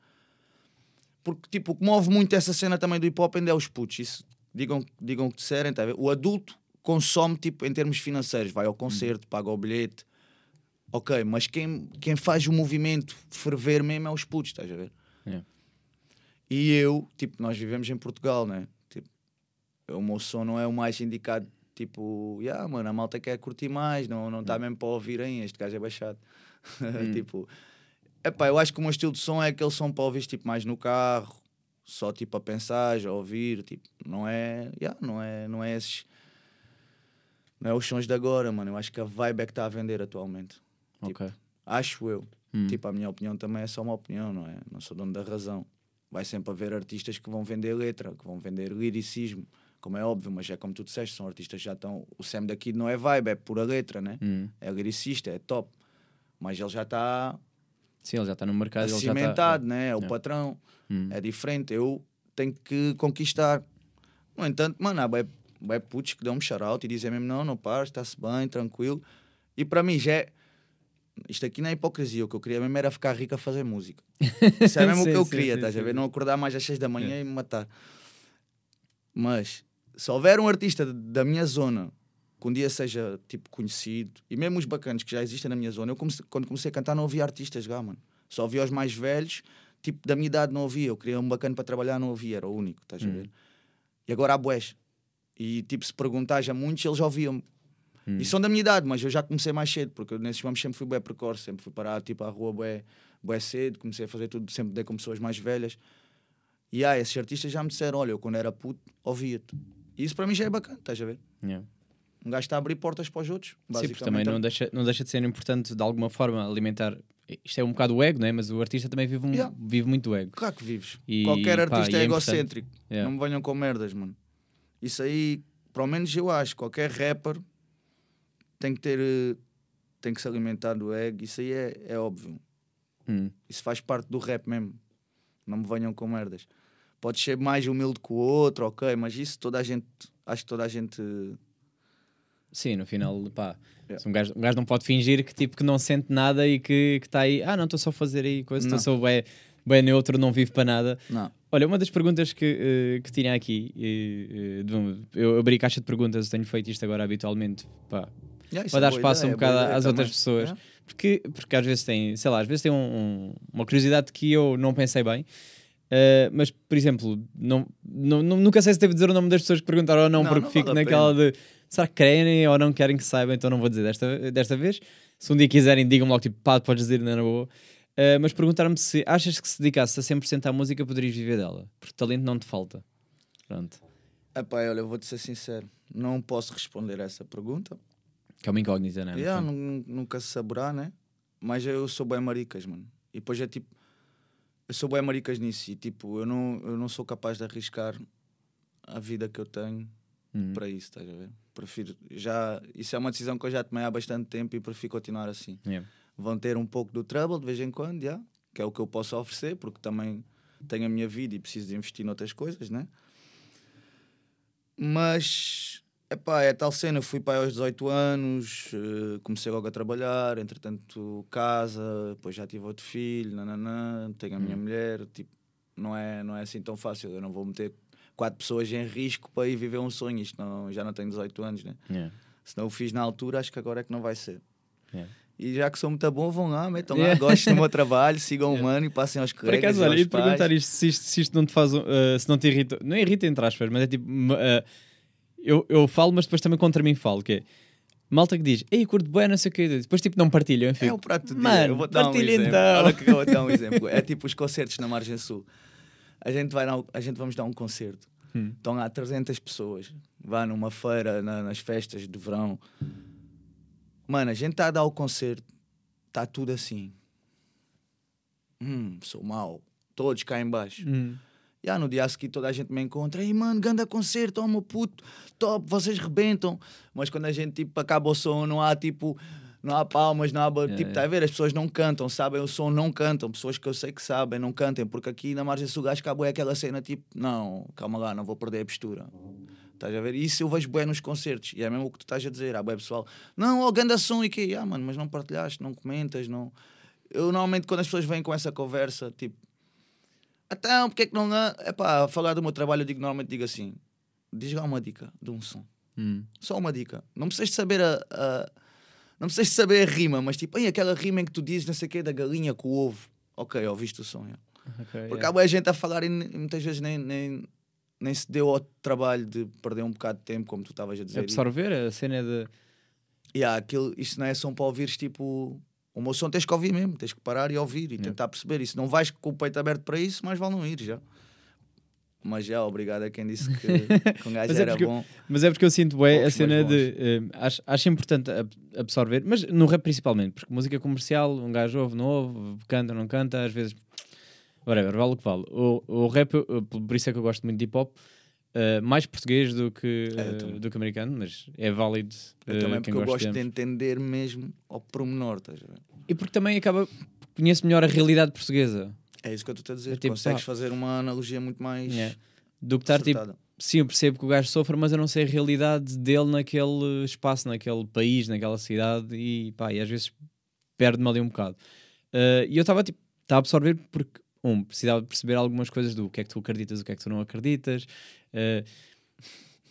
Porque, tipo, o que move muito essa cena também do hip hop ainda é os putos. Isso, digam, digam o que disserem, tá? O adulto consome, tipo, em termos financeiros, vai ao concerto, paga o bilhete, Ok, mas quem, quem faz o movimento ferver mesmo é os putos, estás a ver? Yeah. E eu, tipo, nós vivemos em Portugal, né? Tipo, o meu som não é o mais indicado, tipo, yeah, mano, a malta quer curtir mais, não está não tá mesmo para ouvirem, este gajo é baixado. tipo, epá, eu acho que o meu estilo de som é aquele som para ouvir, tipo, mais no carro, só tipo a pensar, a ouvir, tipo, não é, yeah, não é, não é esses, não é os sons de agora, mano. Eu acho que a vibe é que está a vender atualmente. Tipo, Ok. Acho eu. Hum. Tipo, a minha opinião também é só uma opinião, não é? Não sou dono da razão. Vai sempre haver artistas que vão vender letra, que vão vender liricismo, como é óbvio, mas é como tu disseste, são artistas que já estão. O Sam daqui não é vibe, é pura letra, né? Hum. É lyricista, é top. Mas ele já está Sim, ele já está no mercado. está- cimentado, né? É o Yeah. patrão. Hum. É diferente. Eu tenho que conquistar. No entanto, mano, há bué- bué putos que dão-me shout-out e dizem mesmo: não, não pares, está-se bem, tranquilo. E para mim já é. Isto aqui não é hipocrisia. O que eu queria mesmo era ficar rico a fazer música. Isso é mesmo o Sim, que eu sim, queria, sim, estás a ver? Não acordar mais às 6 da manhã Yeah. e me matar. Mas se houver um artista da minha zona que um dia seja tipo conhecido, e mesmo os bacanas que já existem na minha zona, eu comecei- quando comecei a cantar não havia artistas lá, mano. Só havia os mais velhos, tipo da minha idade não havia. Eu queria um bacana para trabalhar, não havia, era o único, estás a Hum. ver? E agora há bués. E tipo, se perguntar a muitos, eles já ouviam-me. Hum. E são da minha idade, mas eu já comecei mais cedo, porque nesses momentos sempre fui bem precoce, sempre fui parar tipo, à rua bué, bué cedo, comecei a fazer tudo, sempre dei com pessoas mais velhas. E ah, esses artistas já me disseram: olha, eu quando era puto, ouvia-te. E isso para mim já é bacana, estás a ver? Yeah. Um gajo está a abrir portas para os outros. Sim, porque também não deixa, não deixa de ser importante de alguma forma alimentar. Isto é um bocado o ego, não é? Mas o artista também vive, um, Yeah. vive muito o ego. Claro que vives. E, Qualquer pá, artista e é, é egocêntrico. Yeah. Não me venham com merdas, mano. Isso aí, pelo menos eu acho, qualquer rapper tem que ter. tem que se alimentar do ego. Isso aí é, é óbvio. Hum. Isso faz parte do rap mesmo. Não me venham com merdas. Pode ser mais humilde que o outro, ok, mas isso toda a gente. Acho que toda a gente. Sim, no final, pá. Yeah. Um, gajo, um gajo não pode fingir que, tipo, que não sente nada e que está aí. Ah, não, estou só a fazer aí coisa, estou só bem, bem neutro, não vivo para nada. Não. Olha, uma das perguntas que, eh, que tinha aqui, de- eu abri caixa de perguntas, tenho feito isto agora habitualmente, pá, Yeah, para é dar espaço ideia, um bocado ideia às outras também. pessoas. Yeah. Porque, porque às vezes tem, sei lá, às vezes tem um- um- uma curiosidade que eu não pensei bem. eh, mas, por exemplo, não, não, nunca sei se devo dizer o nome das pessoas que perguntaram ou não, Não, porque não fico vale a naquela de será que querem ou não querem que saiba, então não vou dizer desta, desta vez. Se um dia quiserem, digam-me logo, tipo, pá, podes dizer, não é boa. Eh, mas perguntaram-me se achas que se dedicasse a 100% à música poderias viver dela, porque talento não te falta. Pronto, Epá, olha, eu vou-te ser sincero. Não posso responder a essa pergunta. que é uma incógnita, é? No Yeah, nunca se saberá, né? Mas eu sou bem maricas, mano. E depois é tipo. Eu sou bem maricas nisso. E tipo, eu não, eu não sou capaz de arriscar a vida que eu tenho Uhum. para isso, estás a ver? Prefiro. Já, isso é uma decisão que eu já tomei há bastante tempo e prefiro continuar assim. Yeah. Vão ter um pouco do trouble de vez em quando, já, que é o que eu posso oferecer, porque também tenho a minha vida e preciso de investir noutras coisas, né? Mas, epá, é tal cena. Fui pai aos 18 anos, eh, comecei logo a trabalhar, entretanto, casa, depois já tive outro filho, nananã, tenho a minha mulher. Tipo, não é, não é assim tão fácil. Eu não vou meter quatro pessoas em risco para ir viver um sonho. Isto não, já não tenho 18 anos, né? Yeah. Se não o fiz na altura, acho que agora é que não vai ser. Yeah. E já que sou muito bom, vão lá, metam Yeah. lá, gostem do meu trabalho, sigam o mano e passem aos Por colegas acaso, e olha, aos ia te pais. perguntar isto se, isto, se isto não te faz, uh, se não te irrita, não irrita entre aspas, mas é tipo, uh, eu, eu falo, mas depois também contra mim falo, que é, malta que diz, ei, curto bem, não sei o quê, depois tipo não partilham, eu É o prato do dia. Mano, Eu vou dar um exemplo. então. Olha que eu vou dar um exemplo. É tipo os concertos na Margem Sul. A gente, vai dar- a gente vamos dar um concerto. Hum. Estão lá 300 pessoas. Vai numa feira, na- nas festas de verão. Mano, a gente está a dar o concerto. Está tudo assim. Hum, sou mau. Todos cá em baixo. Hum, E ah, no dia a seguir toda a gente me encontra. Ei, mano, ganda concerto, oh meu puto, top, vocês rebentam. Mas quando a gente tipo acaba o som, não há tipo, não há palmas, não há. Yeah, tipo, tá a ver? As pessoas não cantam, sabem o som, não cantam. Pessoas que eu sei que sabem, não cantem, porque aqui na margem sul gajo acabou é aquela cena tipo, não, calma lá, não vou perder a postura. Estás a ver? Isso eu vejo bem nos concertos. E é mesmo o que tu estás a dizer. Há bem pessoal, não, ó, ganda som e que Ah, mano, mas não partilhaste, não comentas, não. Eu normalmente quando as pessoas vêm com essa conversa, tipo, então, porque é que não? É pá, falar do meu trabalho, eu digo, normalmente digo assim: diz lá uma dica de um som. hum. Só uma dica. Não precisas de saber a. a- não precisas saber a rima, mas tipo, "Ei, aquela rima em que tu dizes não sei o quê da galinha com o ovo. Ok, ouviste o som. já. Ok, Porque yeah. há boa gente a falar e, muitas vezes nem, nem, nem se deu ao trabalho de perder um bocado de tempo, como tu estavas a dizer. Absorver a cena de, há aquilo, isto não é som para ouvires tipo. O meu som tens que ouvir mesmo, tens que parar e ouvir e Yeah. tentar perceber. E se não vais com o peito aberto para isso, mais vale não ir já. Mas já, obrigado a quem disse que, que um gajo Mas é era porque- bom. Mas é porque eu sinto bem a cena de. eh, acho, acho importante ab- absorver, mas no rap principalmente, porque música comercial, um gajo ouve, não ouve, canta, não canta, às vezes. Whatever, vale o que vale. O, o rap, eu- eu- por isso é que eu gosto muito de hip hop. Uh, mais português do que, eu uh, do que americano, mas é válido. Eu uh, também quem porque eu gosto de ambos. entender mesmo ao pormenor, estás a ver? E porque também acaba. Conheço melhor a realidade portuguesa. É isso que eu estou a dizer. É tipo, Consegues pá. fazer uma analogia muito mais Yeah. Do que estar tipo. Sim, eu percebo que o gajo sofre, mas eu não sei a realidade dele naquele espaço, naquele país, naquela cidade e pá, e às vezes perde-me ali um bocado. Uh, e eu estava tipo, a absorver porque, um, precisava de perceber algumas coisas do que é que tu acreditas, o que é que tu não acreditas. uh,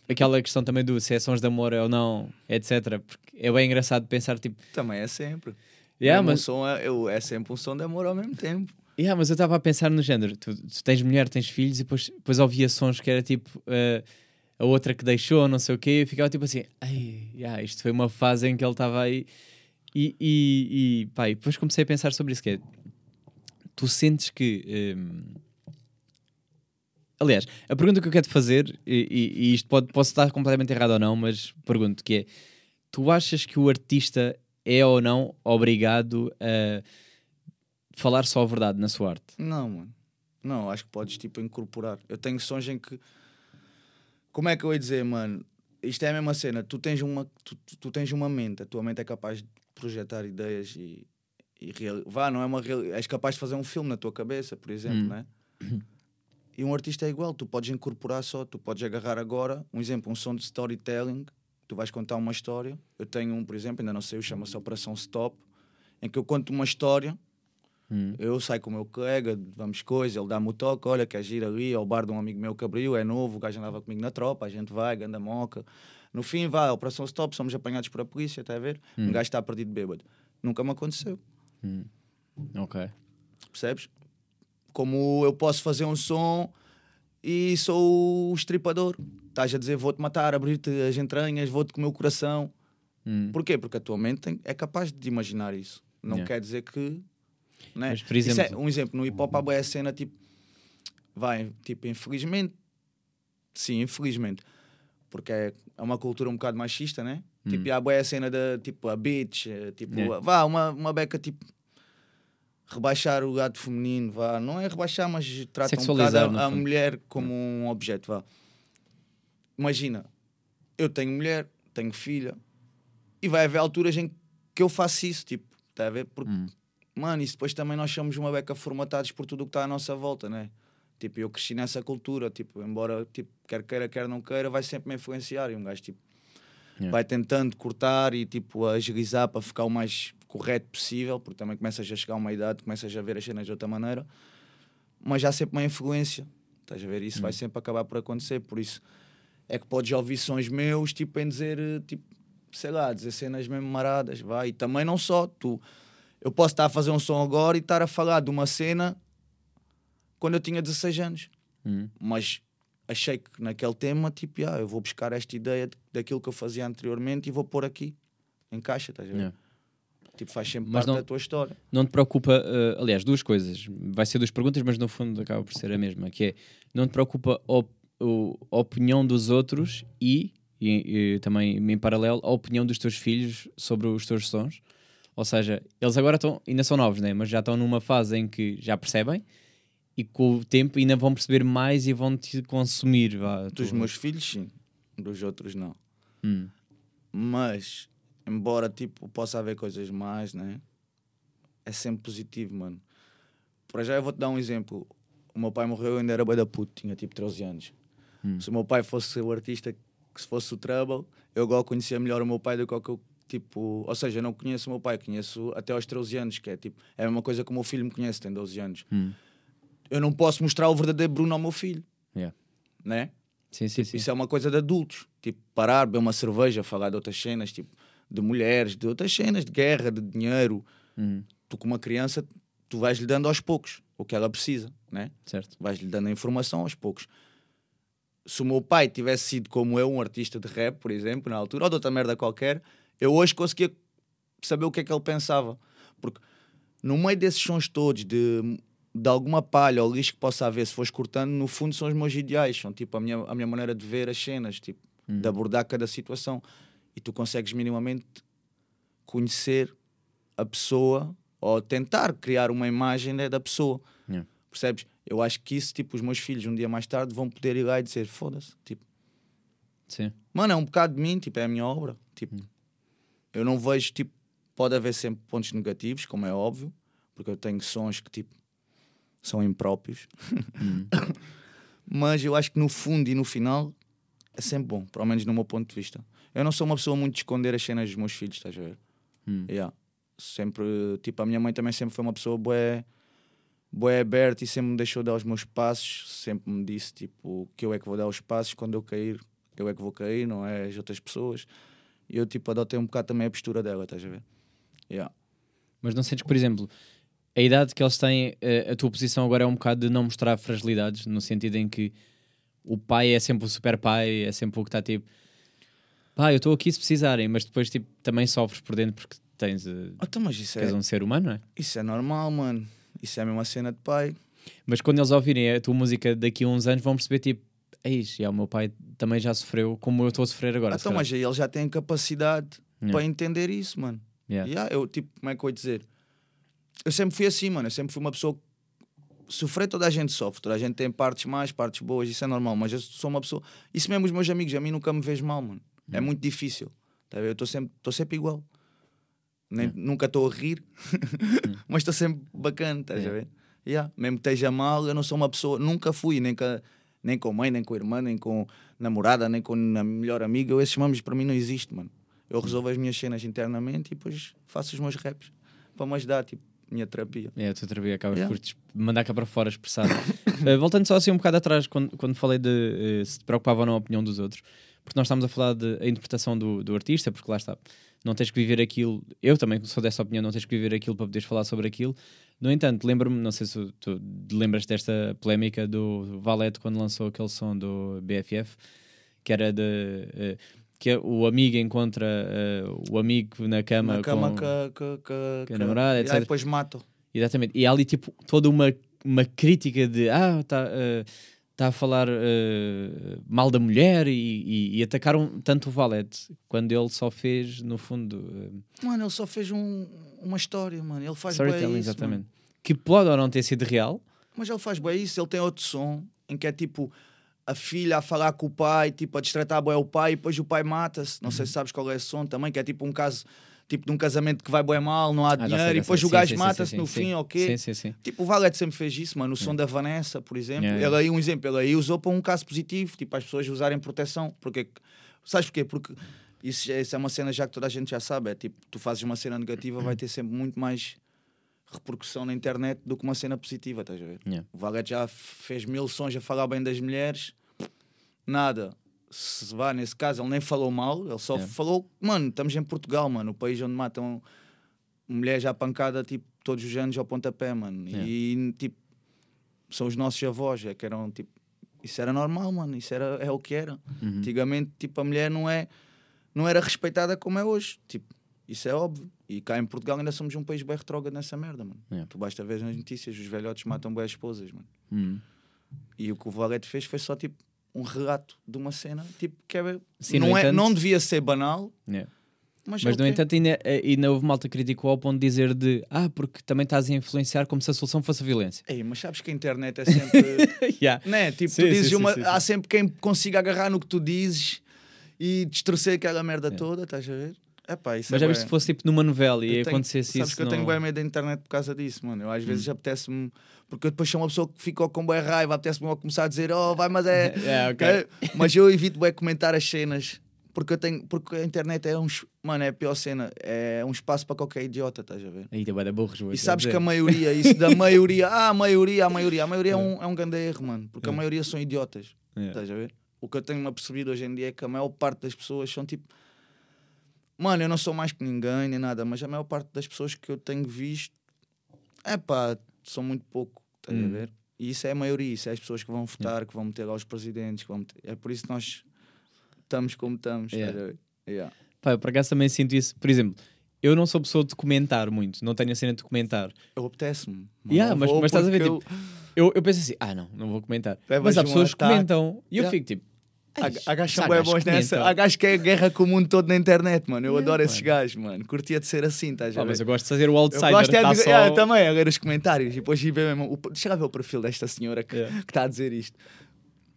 aquela questão também do se é sons de amor ou não, etc. Porque é bem engraçado pensar tipo, Também é sempre. yeah, Mesmo um mas, som é, é sempre um som de amor ao mesmo tempo. Yeah, mas eu estava a pensar no género: tu, tu tens mulher, tens filhos, e depois, depois ouvia sons que era tipo. uh, a outra que deixou, não sei o quê, e ficava tipo assim, ai, yeah, isto foi uma fase em que ele estava aí. E, e, e, pá, e depois comecei a pensar sobre isso, que é, tu sentes que... hum, Aliás, a pergunta que eu quero te fazer, e, e- e isto pode, posso estar completamente errado ou não, mas pergunto que é, tu achas que o artista é ou não obrigado a falar só a verdade na sua arte? Não, mano. Não, acho que podes tipo incorporar. Eu tenho sons em que. Como é que eu ia dizer, mano? Isto é a mesma cena. Tu tens uma, tu, tu- tens uma mente, a tua mente é capaz de projetar ideias e. e real... Vá, não é uma real... És capaz de fazer um filme na tua cabeça, por exemplo, Hum. né? E um artista é igual, tu podes incorporar só, tu podes agarrar agora, um exemplo, um som de storytelling, tu vais contar uma história. Eu tenho um, por exemplo, ainda não sei, chama-se Operação Stop, em que eu conto uma história Hum. eu saio com o meu colega, vamos coisa, ele dá-me o toque, olha, quer ir ali ao bar de um amigo meu que abriu, é novo, o gajo andava comigo na tropa, a gente vai, ganda moca. No fim, vai, Operação Stop, somos apanhados por a polícia, está a ver? Um gajo está perdido bêbado. Nunca me aconteceu, Ok. percebes? Como eu posso fazer um som e sou o estripador. Estás a dizer, vou-te matar, abrir-te as entranhas, vou-te comer o coração. Hum. Porquê? Porque a tua mente é capaz de imaginar isso. Não Yeah. quer dizer que. Né? Mas, por Isso é- exemplo- um exemplo, no hip hop há boa cena tipo. Vai, tipo, infelizmente. Sim, infelizmente. Porque é, é uma cultura um bocado machista, né? Tipo, e há boa cena da tipo a bitch, eh, tipo, Yeah. vá, uma, uma beca tipo. Rebaixar o lado feminino, vá. Não é rebaixar, mas trata um bocado a, a mulher como um objeto, vá. Imagina, eu tenho mulher, tenho filha, e vai haver alturas em que eu faço isso, tipo, está a ver? Porque, Hum. Mano, isso depois também nós somos uma beca formatados por tudo o que está à nossa volta, né? Tipo, eu cresci nessa cultura, tipo, embora, tipo, quer queira, quer não queira, vai sempre me influenciar. E um gajo, tipo, Yeah. vai tentando cortar e, tipo, agilizar para ficar o mais correto possível, porque também começas a chegar a uma idade, começas a ver as cenas de outra maneira, mas já sempre uma influência. Estás a ver? Isso vai sempre acabar por acontecer, por isso é que podes ouvir sons meus, tipo, em dizer, tipo, sei lá, dizer cenas mesmo maradas, vai. E também não só, tu. Eu posso estar a fazer um som agora e estar a falar de uma cena quando eu tinha 16 anos. Hum. Mas achei que naquele tema, tipo, ah, eu vou buscar esta ideia de- daquilo que eu fazia anteriormente e vou pôr aqui. Encaixa, estás a ver? Yeah. Tipo, faz sempre Mas parte não- da tua história. não te preocupa, eh, aliás, duas coisas. Vai ser duas perguntas, mas no fundo acaba por ser a mesma, que é não te preocupa a, op- o- a opinião dos outros e, e- e também em paralelo a opinião dos teus filhos sobre os teus sons. Ou seja, eles agora estão, ainda são novos, né? mas já estão numa fase em que já percebem e com o tempo ainda vão perceber mais e vão te consumir. Vá, Dos tu- meus filhos, sim. Dos outros, não. Hum. Mas, embora, tipo, possa haver coisas mais, né? É sempre positivo, mano. Para já eu vou-te dar um exemplo. O meu pai morreu, eu ainda era bué da puto, tinha tipo 13 anos. Hum. Se o meu pai fosse o artista, que se fosse o Trouble, eu agora conhecia melhor o meu pai do que o que eu, tipo... Ou seja, eu não conheço o meu pai, conheço até aos 13 anos, que é tipo... É a mesma coisa que o meu filho me conhece, tem 12 anos. Hum. Eu não posso mostrar o verdadeiro Bruno ao meu filho, Yeah. né? Sim, sim, sim. Isso é uma coisa de adultos. Tipo, parar, beber uma cerveja, falar de outras cenas, tipo, de mulheres, de outras cenas, de guerra, de dinheiro. Hum. Tu, com uma criança, tu vais-lhe dando aos poucos o que ela precisa, né? Certo. Vais-lhe dando a informação aos poucos. Se o meu pai tivesse sido como eu, um artista de rap, por exemplo, na altura, ou de outra merda qualquer, eu hoje conseguia saber o que é que ele pensava. Porque no meio desses sons todos, de, de alguma palha ou lixo que possa haver, se fores cortando, no fundo são os meus ideais, são tipo a minha, a minha maneira de ver as cenas, tipo, de abordar cada situação. E tu consegues minimamente conhecer a pessoa ou tentar criar uma imagem né, da pessoa. Yeah. Percebes? Eu acho que isso, tipo, os meus filhos um dia mais tarde vão poder ir lá e dizer, foda-se, tipo, Sim. mano, é um bocado de mim, tipo, é a minha obra. Tipo, Hum. Eu não vejo, tipo, pode haver sempre pontos negativos, como é óbvio, porque eu tenho sons que, tipo, são impróprios. Hum. Mas eu acho que no fundo e no final é sempre bom, pelo menos no meu ponto de vista. Eu não sou uma pessoa muito de esconder as cenas dos meus filhos, estás a ver? Hum. Yeah. Sempre, tipo, a minha mãe também sempre foi uma pessoa bué, bué aberta e sempre me deixou dar os meus passos, sempre me disse, tipo, que eu é que vou dar os passos, quando eu cair, eu é que vou cair, não é as outras pessoas. E eu, tipo, adotei um bocado também a postura dela, estás a ver? Yeah. Mas não sentes que, por exemplo, a idade que eles têm, eh, a tua posição agora é um bocado de não mostrar fragilidades, no sentido em que o pai é sempre o super pai, é sempre o que está tipo, pá, eu estou aqui se precisarem, mas depois tipo, também sofres por dentro porque tens, eh, Então, mas isso é, um ser humano, não é? isso é normal, mano. Isso é a mesma cena de pai. Mas quando eles ouvirem a tua música daqui a uns anos, vão perceber tipo, é isso, já, o meu pai também já sofreu como eu estou a sofrer agora. se então, calhar." mas aí eles já têm capacidade Yeah. para entender isso, mano. Yeah. Yeah, eu, tipo, como é que eu ia dizer? Eu sempre fui assim, mano. Eu sempre fui uma pessoa. que- Sofrer, toda a gente sofre. Toda a gente tem partes mais, partes boas, isso é normal. Mas eu sou uma pessoa. Isso mesmo, os meus amigos, a mim nunca me vejo mal, mano. É muito difícil. Tá? Eu estou sempre, tô sempre igual. Nem. Nunca estou a rir, mas estou sempre bacana, estás a ver? Yeah. Mesmo que esteja mal, eu não sou uma pessoa. Nunca fui, nem a- nem com a mãe, nem com a irmã, nem com namorada, nem com a melhor amiga. Esses mames para mim não existe, mano. Eu resolvo as minhas cenas internamente e depois faço os meus raps para me ajudar, tipo, minha terapia. É, a tua terapia acabas Yeah. por mandar cá para fora expressar. Eh, voltando só assim um bocado atrás, quando, quando falei de eh, se te preocupava ou não a opinião dos outros, porque nós estamos a falar de a interpretação do, do artista, porque lá está, não tens que viver aquilo. Eu também sou dessa opinião, não tens que viver aquilo para poderes falar sobre aquilo. No entanto, lembro-me, não sei se tu lembras desta polémica do Valete quando lançou aquele som do BFF, que era de. eh, que o amigo encontra eh, o amigo na cama, Na cama com... com, com, com a namorada, e etc. aí depois mato. Exatamente. E há ali tipo toda uma, uma crítica de ah, está tá a falar eh, mal da mulher e, e- e atacaram tanto o Valete quando ele só fez, no fundo, eh, Mano, ele só fez um- uma história, mano. Ele faz bem isso, exatamente. mano. Que pode ou não ter sido real. Mas ele faz bem isso. Ele tem outro som em que é tipo a filha a falar com o pai, tipo a destratar bem o pai e depois o pai mata-se. Não Uhum. sei se sabes qual é esse som também, que é tipo um caso tipo de um casamento que vai bem mal, não há Ah, sei, dinheiro já e depois sei. o gajo mata-se no sim. fim, ok? Sim, sim, sim. Tipo, o Valete sempre fez isso, mano. O som da Vanessa, por exemplo. Yeah, Ele aí, um exemplo, ele aí usou para um caso positivo, tipo, as pessoas usarem proteção. Porque, sabes porquê? Porque isso, isso é uma cena já que toda a gente já sabe. É tipo, tu fazes uma cena negativa, vai ter sempre muito mais repercussão na internet do que uma cena positiva, estás a ver? Yeah. O Valete já fez mil sons a falar bem das mulheres, nada. Se vá, nesse caso, ele nem falou mal, ele só Yeah. falou, mano, estamos em Portugal, mano, o país onde matam mulheres à pancada, tipo, todos os anos ao pontapé, mano. Yeah. E, tipo, são os nossos avós, é que eram, tipo, isso era normal, mano, isso era, é o que era. Uhum. Antigamente, tipo, a mulher não é, não era respeitada como é hoje, tipo, isso é óbvio. E cá em Portugal ainda somos um país bem retrógrado nessa merda, mano. Yeah. Tu basta ver nas notícias, os velhotes matam bem as esposas, mano. Uhum. E o que o Valete fez foi só tipo um relato de uma cena, tipo, que é, Sim, não, é, entanto- não devia ser banal, Yeah. mas, Mas, é no entanto, ainda, eh, ainda houve malta criticou ao ponto de dizer de ah, porque também estás a influenciar como se a solução fosse a violência. Ei, mas sabes que a internet é sempre. yeah. né? Tipo, Sim, tu dizes sim, uma. sim, Há sempre quem consiga agarrar no que tu dizes e distorcer aquela merda É. toda, estás a ver? Epá, isso Mas é já viste se fosse tipo numa novela e Eu ia tenho- acontecesse sabes isso. que eu tenho não- Hum. bem medo da internet por causa disso, mano. Eu às vezes apetece-me. Porque eu depois sou uma pessoa que ficou com boa raiva, apetece-me a começar a dizer, oh, vai, mas é. Yeah, ok. É, mas eu evito bem comentar as cenas porque eu tenho porque a internet é um mano é a pior cena é um espaço para qualquer idiota estás a ver bué de burros, e sabes que a maioria isso da maioria ah a maioria a maioria a maioria é um, é um grande erro mano porque a É. maioria são idiotas Yeah. estás a ver o que eu tenho-me apercebido hoje em dia é que a maior parte das pessoas são tipo mano eu não sou mais que ninguém nem nada mas a maior parte das pessoas que eu tenho visto é pá são muito pouco estás Hum. a ver e isso é a maioria isso é as pessoas que vão votar que vão meter lá os presidentes que vão meter... é por isso que nós estamos como estamos Yeah. estás a ver Yeah. Pá, eu por acaso também sinto isso. Por exemplo, eu não sou pessoa de comentar muito, não tenho a cena de comentar. Eu apetece-me. Yeah, mas- mas estás a ver, porque Eu, eu penso assim, ah não, não vou comentar. Levas mas há pessoas que comentam e eu Yeah. fico tipo, Há bem bons nessa. Há gajos que é guerra com o mundo todo na internet, mano. Eu É, adoro esses mano. gajos, mano. Curtia de ser assim, estás a ver? mas eu gosto de fazer o Eu outsider. gosto é tá de. só... Yeah, eu também, a ler os comentários e depois ver mesmo. o- Deixa lá ver o perfil desta senhora que Yeah. está a dizer isto.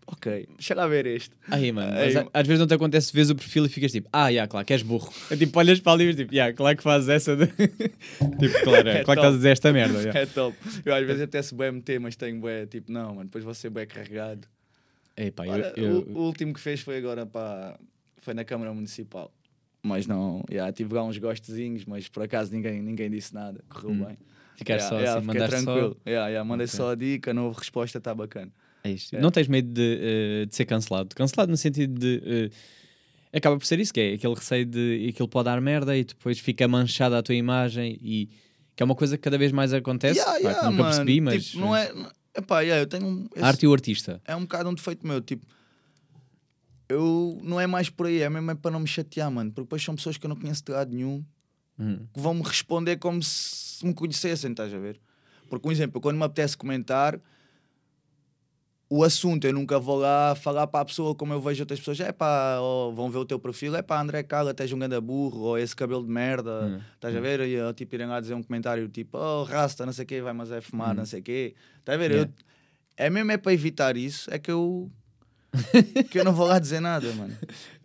Ok, deixa lá ver este. Aí, mano, Aí, mas a- às vezes não te acontece, vês o perfil e ficas tipo, ah, yeah, claro, que és burro. É tipo, olhas para ali e tipo, yeah, claro que fazes essa de... tipo, claro, é, É claro que estás a dizer esta merda. yeah. É top. Eu às vezes até se bem meter, mas tenho bué, tipo, não, mano, depois vou ser bem carregado. Ei, pá, eu, eu- O, o último que fez foi agora para. Foi na Câmara Municipal. Mas não, yeah, tive lá uns gostezinhos, mas por acaso ninguém, ninguém disse nada, correu Hum. bem. ficaste Yeah, só yeah, assim, mandaste tranquilo. só... Yeah, yeah, mandei Ok. só a dica, não houve resposta, está bacana. É isto. É. Não tens medo de, eh, de ser cancelado? Cancelado no sentido de... eh, acaba por ser isso, que é aquele receio de aquilo pode dar merda e depois fica manchada a tua imagem e... Que é uma coisa que cada vez mais acontece, Yeah, yeah, nunca mano, percebi, mas... tipo, não é. Epá, yeah, eu tenho um. esse- A arte e o artista. é um bocado um defeito meu, tipo. Eu não é mais por aí, é mesmo é para não me chatear, mano. Porque depois são pessoas que eu não conheço de lado nenhum Hum. que vão me responder como se me conhecessem, estás a ver? Porque, um exemplo, quando me apetece comentar, o assunto eu nunca vou lá falar para a pessoa como eu vejo outras pessoas, é pá, vão ver o teu perfil, é pá, André Cala, tens um ganda burro, ou esse cabelo de merda, Hum. estás a ver? E ó, tipo, irem lá dizer um comentário tipo, oh, rasta, não sei o quê, vai, mas é fumar, Hum. não sei o quê, estás a ver? Yeah. Eu, é mesmo é para evitar isso, é que eu. que eu não vou lá dizer nada, mano.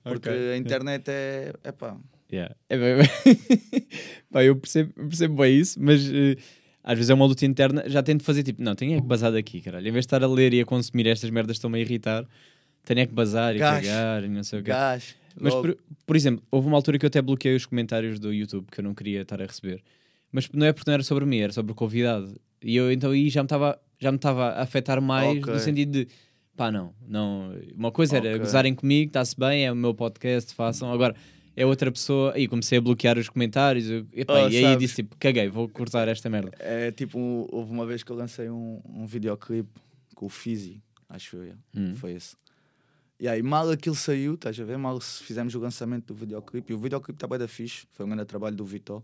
Porque Ok. a internet é. é pá. Yeah. É, bem- Pá, eu percebo, eu percebo bem isso, mas eh, às vezes é uma luta interna. Já tento fazer tipo, não, tenho é que basar daqui, caralho. Em vez de estar a ler e a consumir estas merdas estão-me a irritar, tenho é que basar e cagar e não sei o quê. Gás. Mas, por, por exemplo, houve uma altura que eu até bloqueei os comentários do YouTube que eu não queria estar a receber. Mas não é porque não era sobre mim, era sobre o convidado. E eu então aí já me estava já me estava a afetar mais Ok. no sentido de pá, não, não. Uma coisa era Ok. gozarem comigo, está-se bem, é o meu podcast, façam. Agora é outra pessoa. E comecei a bloquear os comentários. eu- epá, Oh, e aí sabes. disse tipo, caguei, vou cortar esta merda. É tipo, houve uma vez que eu lancei um, um videoclipe com o Fizi, acho eu. Hum. foi esse. E aí, mal aquilo saiu, estás a ver? Mal se fizemos o lançamento do videoclipe, e o videoclipe está bem da fixe, foi um grande trabalho do Vitor.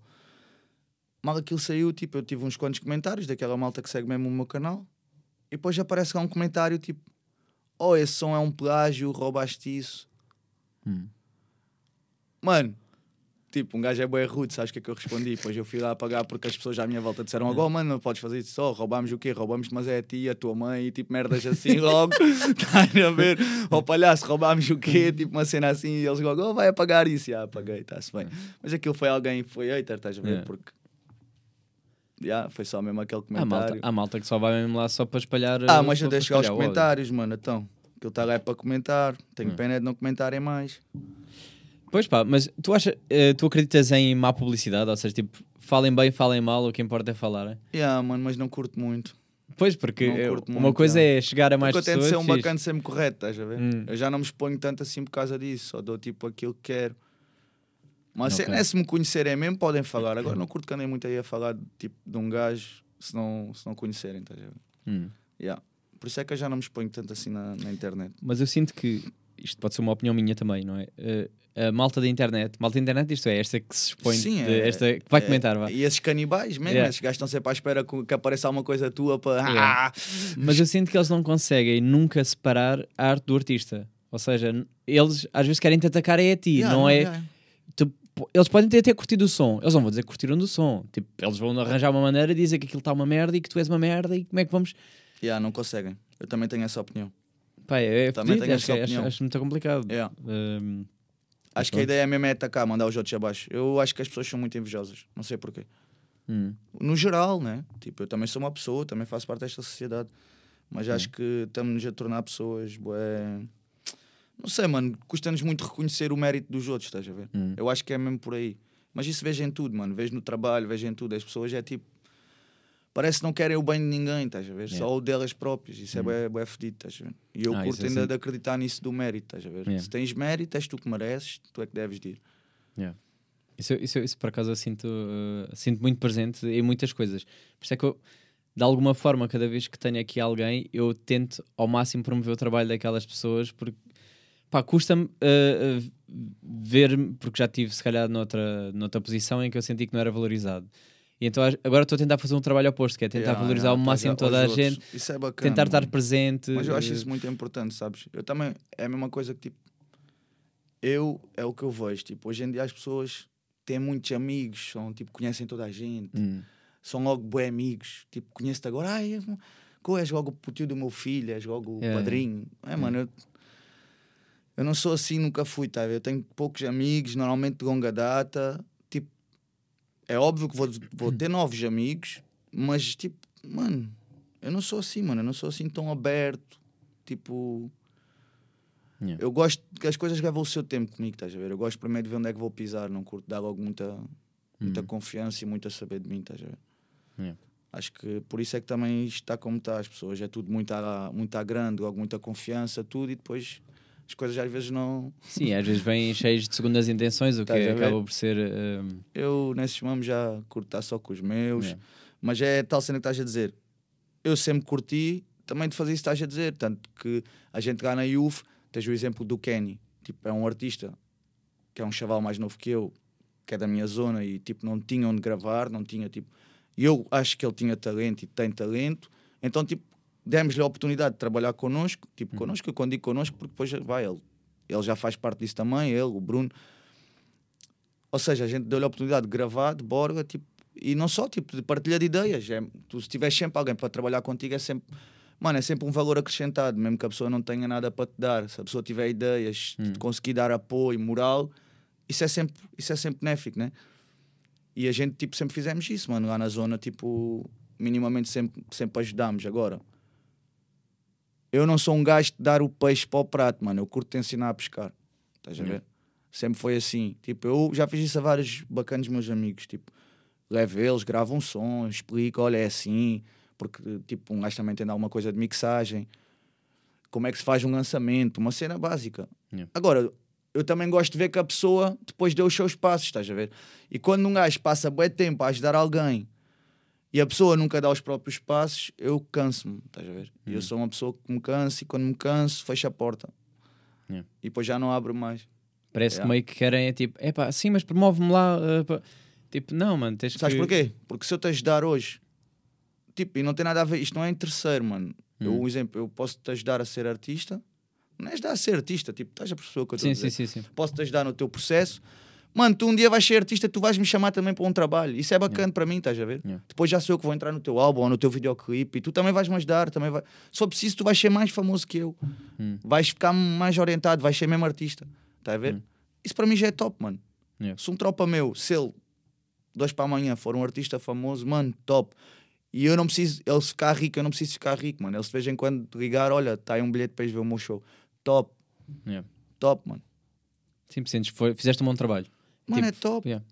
Mal aquilo saiu, tipo, eu tive uns quantos comentários daquela malta que segue mesmo o meu canal, e depois aparece lá um comentário tipo: Oh, esse som é um plágio, roubaste isso. Hum. Mano, tipo, um gajo é bem rude, sabes o que é que eu respondi? Depois eu fui lá apagar porque as pessoas à minha volta disseram agora, mano, não podes fazer isso só, roubámos o quê? Roubámos, mas é a tia, a tua mãe, e tipo merdas assim logo, estás a ver? Ó palhaço, roubámos o quê? Tipo uma cena assim, e eles logo, oh, vai apagar isso, já apaguei, está-se bem. Mas aquilo foi alguém, foi hater, estás a ver? Yeah. Porque, já, foi só mesmo aquele Há malta, comentário. há malta que só vai mesmo lá só para espalhar. Ah, mas eu deixo lá os espalhar o ódio. comentários, mano, então. Aquilo está lá é para comentar, tenho Hum. pena é de não comentarem mais. Pois pá, mas tu achas, eh, tu acreditas em má publicidade? Ou seja, tipo, falem bem, falem mal, o que importa é falar. Yeah, mano, mas não curto muito. Pois, porque Não eh, uma muito, coisa não. é chegar a mais Porque eu tento pessoas. ser um bacana sempre correto, estás a ver? Hum. Eu já não me exponho tanto assim por causa disso, só dou tipo aquilo que quero. Mas Ok. se, é, se me conhecerem mesmo, podem falar. Agora não curto que andem muito aí a falar tipo, de um gajo se não, se não conhecerem, estás a ver? Hum. Yeah. Por isso é que eu já não me exponho tanto assim na, na internet. Mas eu sinto que isto pode ser uma opinião minha também, não é? Eh, a malta da internet, malta da internet, isto é, esta que se expõe, Sim, de- é- esta que vai É, comentar. E esses canibais mesmo, Yeah. esses gajos estão sempre à espera que, que apareça alguma coisa tua para. Yeah. Ah! Mas eu sinto que eles não conseguem nunca separar a arte do artista. Ou seja, eles às vezes querem te atacar é a ti, Yeah, não é? tu- eles podem ter até curtido o som, eles não vão dizer que curtiram do som. Tipo, eles vão arranjar uma maneira de dizer que aquilo está uma merda e que tu és uma merda e como é que vamos. Yeah, não conseguem. Eu também tenho essa opinião. Pá, é, é Também tenho acho, essa é- acho, opinião. acho muito complicado. Yeah. Hum, Acho que a ideia mesmo é atacar, mandar os outros abaixo. Eu acho que as pessoas são muito invejosas. Não sei porquê. hum. no geral, né? Tipo, eu também sou uma pessoa, também faço parte desta sociedade. Mas acho que estamos-nos a tornar pessoas, bué... Não sei, mano, custa-nos muito reconhecer o mérito dos outros, estás a ver? Hum. Eu acho que é mesmo por aí. Mas isso vejo em tudo, mano. Vejo no trabalho, vejo em tudo. As pessoas é tipo... Parece que não querem o bem de ninguém, estás a ver? Yeah. Só o delas próprias. Isso Hum. é bué, bué fedido, estás a ver? E eu Ah, curto é ainda sempre- de acreditar nisso do mérito, estás a ver? Yeah. Se tens mérito, és tu que mereces, tu é que deves de ir. Isso, isso, isso por acaso eu sinto, uh, sinto muito presente em muitas coisas. Por isso é que eu, de alguma forma, cada vez que tenho aqui alguém, eu tento ao máximo promover o trabalho daquelas pessoas, porque pá, custa-me uh, uh, ver, porque já tive se calhar noutra, noutra posição em que eu senti que não era valorizado. E então agora estou a tentar fazer um trabalho oposto, que é tentar Yeah, valorizar yeah, ao máximo toda a gente, Isso é bacana. tentar estar mano. presente. Mas eu acho eh, isso muito importante, sabes? Eu também, é a mesma coisa que tipo, eu, é o que eu vejo, tipo, hoje em dia as pessoas têm muitos amigos, são, tipo, conhecem toda a gente, hum, são logo bem amigos, tipo, conheço-te agora, ai, és logo o tio do meu filho, és logo o Yeah. padrinho. É, mano, eu, eu não sou assim, nunca fui, tá? Eu tenho poucos amigos, normalmente de longa data, é óbvio que vou, vou ter novos amigos, mas, tipo, mano, eu não sou assim, mano, eu não sou assim tão aberto, tipo... Yeah. Eu gosto que as coisas levam o seu tempo comigo, estás a ver? Eu gosto primeiro de ver onde é que vou pisar, não curto dar logo muita, muita Hum. confiança e muito a saber de mim, estás a ver? Yeah. Acho que por isso é que também está como está, as pessoas é tudo muito à, muito à grande, logo muita confiança, tudo, e depois as coisas às vezes não. Sim, às vezes vêm cheios de segundas intenções, o que acaba por ser. eh, Eu nesses mamos já curto só com os meus, yeah. mas é tal cena que estás a dizer. Eu sempre curti também de fazer isso que estás a dizer, tanto que a gente lá na UF, tens o exemplo do Kenny, tipo, é um artista que é um chaval mais novo que eu, que é da minha zona e tipo, não tinha onde gravar, não tinha tipo. E eu acho que ele tinha talento e tem talento, então tipo, demos-lhe a oportunidade de trabalhar connosco, tipo, connosco, eu quando digo connosco, porque depois vai, ele, ele já faz parte disso também, ele, o Bruno. Ou seja, a gente deu-lhe a oportunidade de gravar, de borga, tipo, e não só, tipo, de partilha de ideias. É, tu, se tiveres sempre alguém para trabalhar contigo, é sempre, mano, é sempre um valor acrescentado, mesmo que a pessoa não tenha nada para te dar. Se a pessoa tiver ideias, Hum. te conseguir dar apoio, moral, isso é sempre, isso é sempre benéfico, né? E a gente, tipo, sempre fizemos isso, mano, lá na zona, tipo, minimamente sempre, sempre ajudámos. Agora, eu não sou um gajo de dar o peixe para o prato, mano, eu curto te ensinar a pescar, estás a ver? Sempre foi assim. Tipo, eu já fiz isso a vários bacanas meus amigos. Tipo, levo eles, gravo um som, explico, olha, é assim. Porque, tipo, um gajo também tem de alguma coisa de mixagem. Como é que se faz um lançamento, uma cena básica. Yeah. Agora, eu também gosto de ver que a pessoa depois deu os seus passos, estás a ver? E quando um gajo passa bué tempo a ajudar alguém e a pessoa nunca dá os próprios passos, eu canso-me, estás a ver? E Hum. Eu sou uma pessoa que me canso e quando me canso, fecho a porta. Yeah. E depois já não abro mais. Parece que meio que querem, é tipo, é pá, sim, mas promove-me lá. pá." Tipo, não, mano, tens Sabes que. porquê? Porque se eu te ajudar hoje, tipo, e não tem nada a ver, isto não é em terceiro, mano. Eu, Hum. um exemplo, eu posso te ajudar a ser artista, não é ajudar a ser artista, tipo, estás a perceber o que eu estou a dizer? sim, sim, sim. Posso te ajudar no teu processo. Mano, tu um dia vais ser artista, tu vais me chamar também para um trabalho. Isso é bacana para mim, estás a ver? Yeah. Depois já sou eu que vou entrar no teu álbum ou no teu videoclipe e tu também vais me ajudar. Também vai... Se for preciso, tu vais ser mais famoso que eu. Hum. Vais ficar mais orientado, vais ser mesmo artista. Estás a ver? Hum. Isso para mim já é top, mano. Yeah. Se um tropa meu, se ele, dois para amanhã, for um artista famoso, mano, top. E eu não preciso, ele se ficar rico, eu não preciso ficar rico, mano. Ele se de vez em quando ligar, olha, está aí um bilhete para ir ver o meu show. Top, Yeah. top, mano. Sim, sentes, foi, fizeste um bom trabalho. Mano, Tipo, é top. Yeah.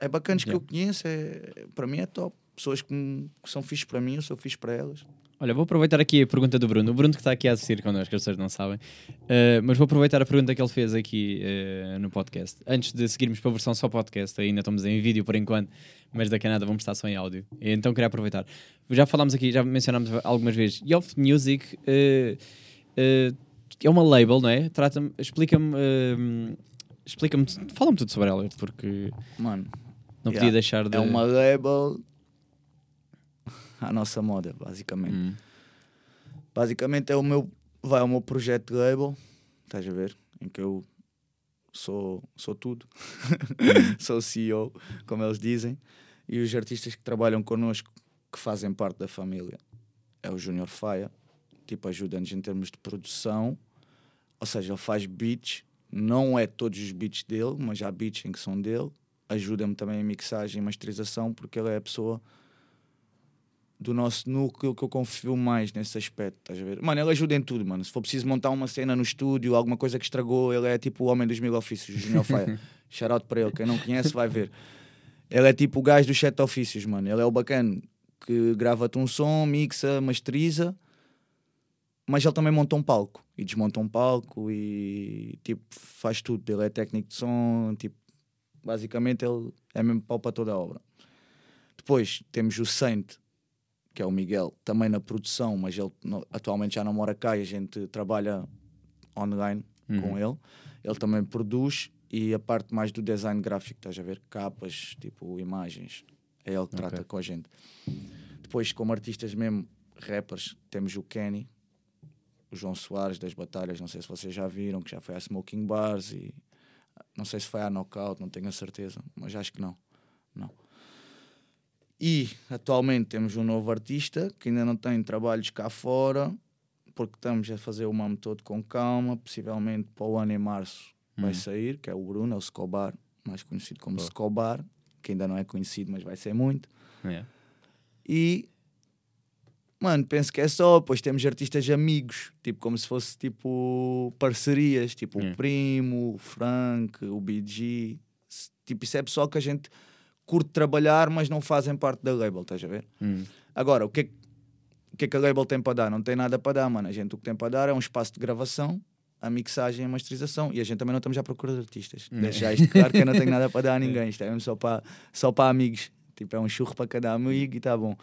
É bacana que Yeah. eu conheço, é, para mim é top. Pessoas que, que são fixes para mim, eu sou fixe para elas. Olha, vou aproveitar aqui a pergunta do Bruno. O Bruno que está aqui a assistir connosco, as pessoas não sabem. Uh, mas vou aproveitar a pergunta que ele fez aqui uh, no podcast. Antes de seguirmos para a versão só podcast, ainda estamos em vídeo por enquanto, mas daqui a nada vamos estar só em áudio. Então queria aproveitar. Já falámos aqui, já mencionámos algumas vezes. Yoff Music uh, é uma label, não é? Explica-me, explica-me, fala-me tudo sobre ela, porque Mano, não Yeah. podia deixar de. é uma label à nossa moda, basicamente. Hum, Basicamente é o meu, vai, é o meu projeto de label, estás a ver? Em que eu sou, sou tudo. sou o CEO, como eles dizem. E os artistas que trabalham connosco, que fazem parte da família, é o Junior Faia. Tipo, ajuda-nos em termos de produção. Ou seja, ele faz beats. Não é todos os beats dele, mas há beats em que são dele. Ajuda-me também em mixagem e masterização, porque ele é a pessoa do nosso núcleo que eu confio mais nesse aspecto, estás a ver? Mano, ele ajuda em tudo, mano. Se for preciso montar uma cena no estúdio, alguma coisa que estragou, ele é tipo o homem dos mil ofícios, o Junior Faia. Shout out para ele, quem não conhece vai ver. Ele é tipo o gajo dos sete ofícios, mano. Ele é o bacana que grava-te um som, mixa, masteriza, mas ele também monta um palco e desmonta um palco e tipo faz tudo. Ele é técnico de som, tipo, basicamente ele é mesmo pau para toda a obra. Depois temos o Saint, que é o Miguel, também na produção, mas ele no- atualmente já não mora cá e a gente trabalha online Uhum. com ele. Ele também produz e a parte mais do design gráfico, estás a ver? Capas, tipo imagens. É ele que trata Ok. com a gente. Depois, como artistas mesmo, rappers, temos o Kenny, o João Soares das Batalhas, não sei se vocês já viram, que já foi à Smoking Bars e não sei se foi à Knockout, não tenho a certeza, mas acho que não. não. E atualmente temos um novo artista que ainda não tem trabalhos cá fora, porque estamos a fazer o mamo todo com calma, possivelmente para o ano em março vai Hum. sair, que é o Bruno, é o Scobar, mais conhecido como Boa. Scobar, que ainda não é conhecido, mas vai ser muito. É. E mano, penso que é só. Depois temos artistas amigos, tipo como se fosse tipo parcerias, tipo o Primo, o Frank, o BG. Tipo, isso é pessoal que a gente curte trabalhar, mas não fazem parte da label, estás a ver? Hum. Agora, o que, é, que- o que é que a label tem para dar? Não tem nada para dar, mano. A gente o que tem para dar é um espaço de gravação, a mixagem e a masterização. E a gente também não estamos à procura de artistas. Hum. Deixar isto claro que eu não tenho nada para dar a ninguém. Isto é mesmo só para, só para amigos. Tipo, é um churro para cada amigo e tá bom.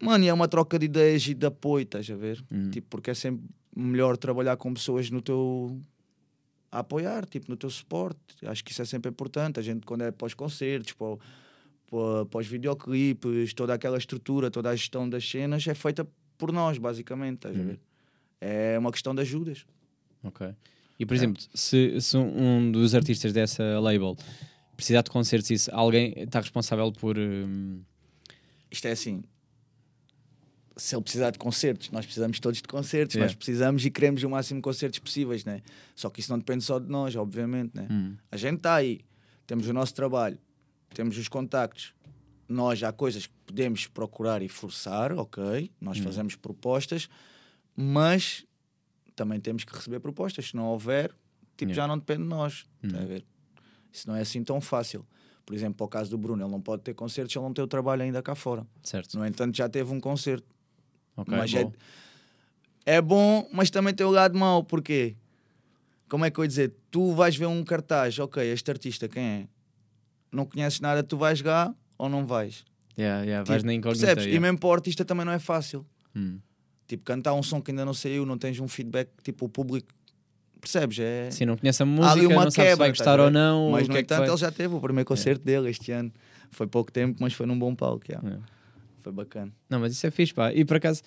Mano, e é uma troca de ideias e de apoio, estás a ver? Hum. Tipo, porque é sempre melhor trabalhar com pessoas no teu. a apoiar, tipo, no teu suporte. Acho que isso é sempre importante. A gente, quando é para os concertos, para, o- para, para os videoclipes, toda aquela estrutura, toda a gestão das cenas é feita por nós, basicamente, estás a Uhum. ver? É uma questão de ajudas. Ok. E por exemplo, se, se um dos artistas dessa label precisar de concertos, isso, alguém está responsável por. hum, Isto é assim. Se ele precisar de concertos, nós precisamos todos de concertos, Yeah. nós precisamos e queremos o máximo de concertos possíveis, né? Só que isso não depende só de nós, obviamente, né? hum, A gente está aí, temos o nosso trabalho, temos os contactos. Nós há coisas que podemos procurar e forçar, ok? Nós Hum. fazemos propostas, mas também temos que receber propostas. Se não houver, tipo, Yeah. já não depende de nós. Hum. tá a ver? Isso não é assim tão fácil. Por exemplo, para o caso do Bruno, ele não pode ter concertos se ele não tem o trabalho ainda cá fora. certo. No entanto, já teve um concerto. Ok, mas é, bom. é bom, mas também tem o lado mau. Porquê? Como é que eu ia dizer? Tu vais ver um cartaz, ok, este artista quem é? Não conheces nada, tu vais jogar ou não vais? Yeah, yeah, vais Tipo, na incógnita. percebes? E yeah. mesmo para o artista também não é fácil. Hum. Tipo, cantar um som que ainda não saiu, não tens um feedback, tipo, o público. Percebes? É... Sim, não conhece a Há música, ali uma não sabe se vai quebra, estás gostar a ou não. Mas, no é entanto, vai- ele já teve o primeiro concerto dele este ano. Foi pouco tempo, mas foi num bom palco. yeah. Yeah. Foi bacana. Não, mas isso é fixe, pá. E por acaso,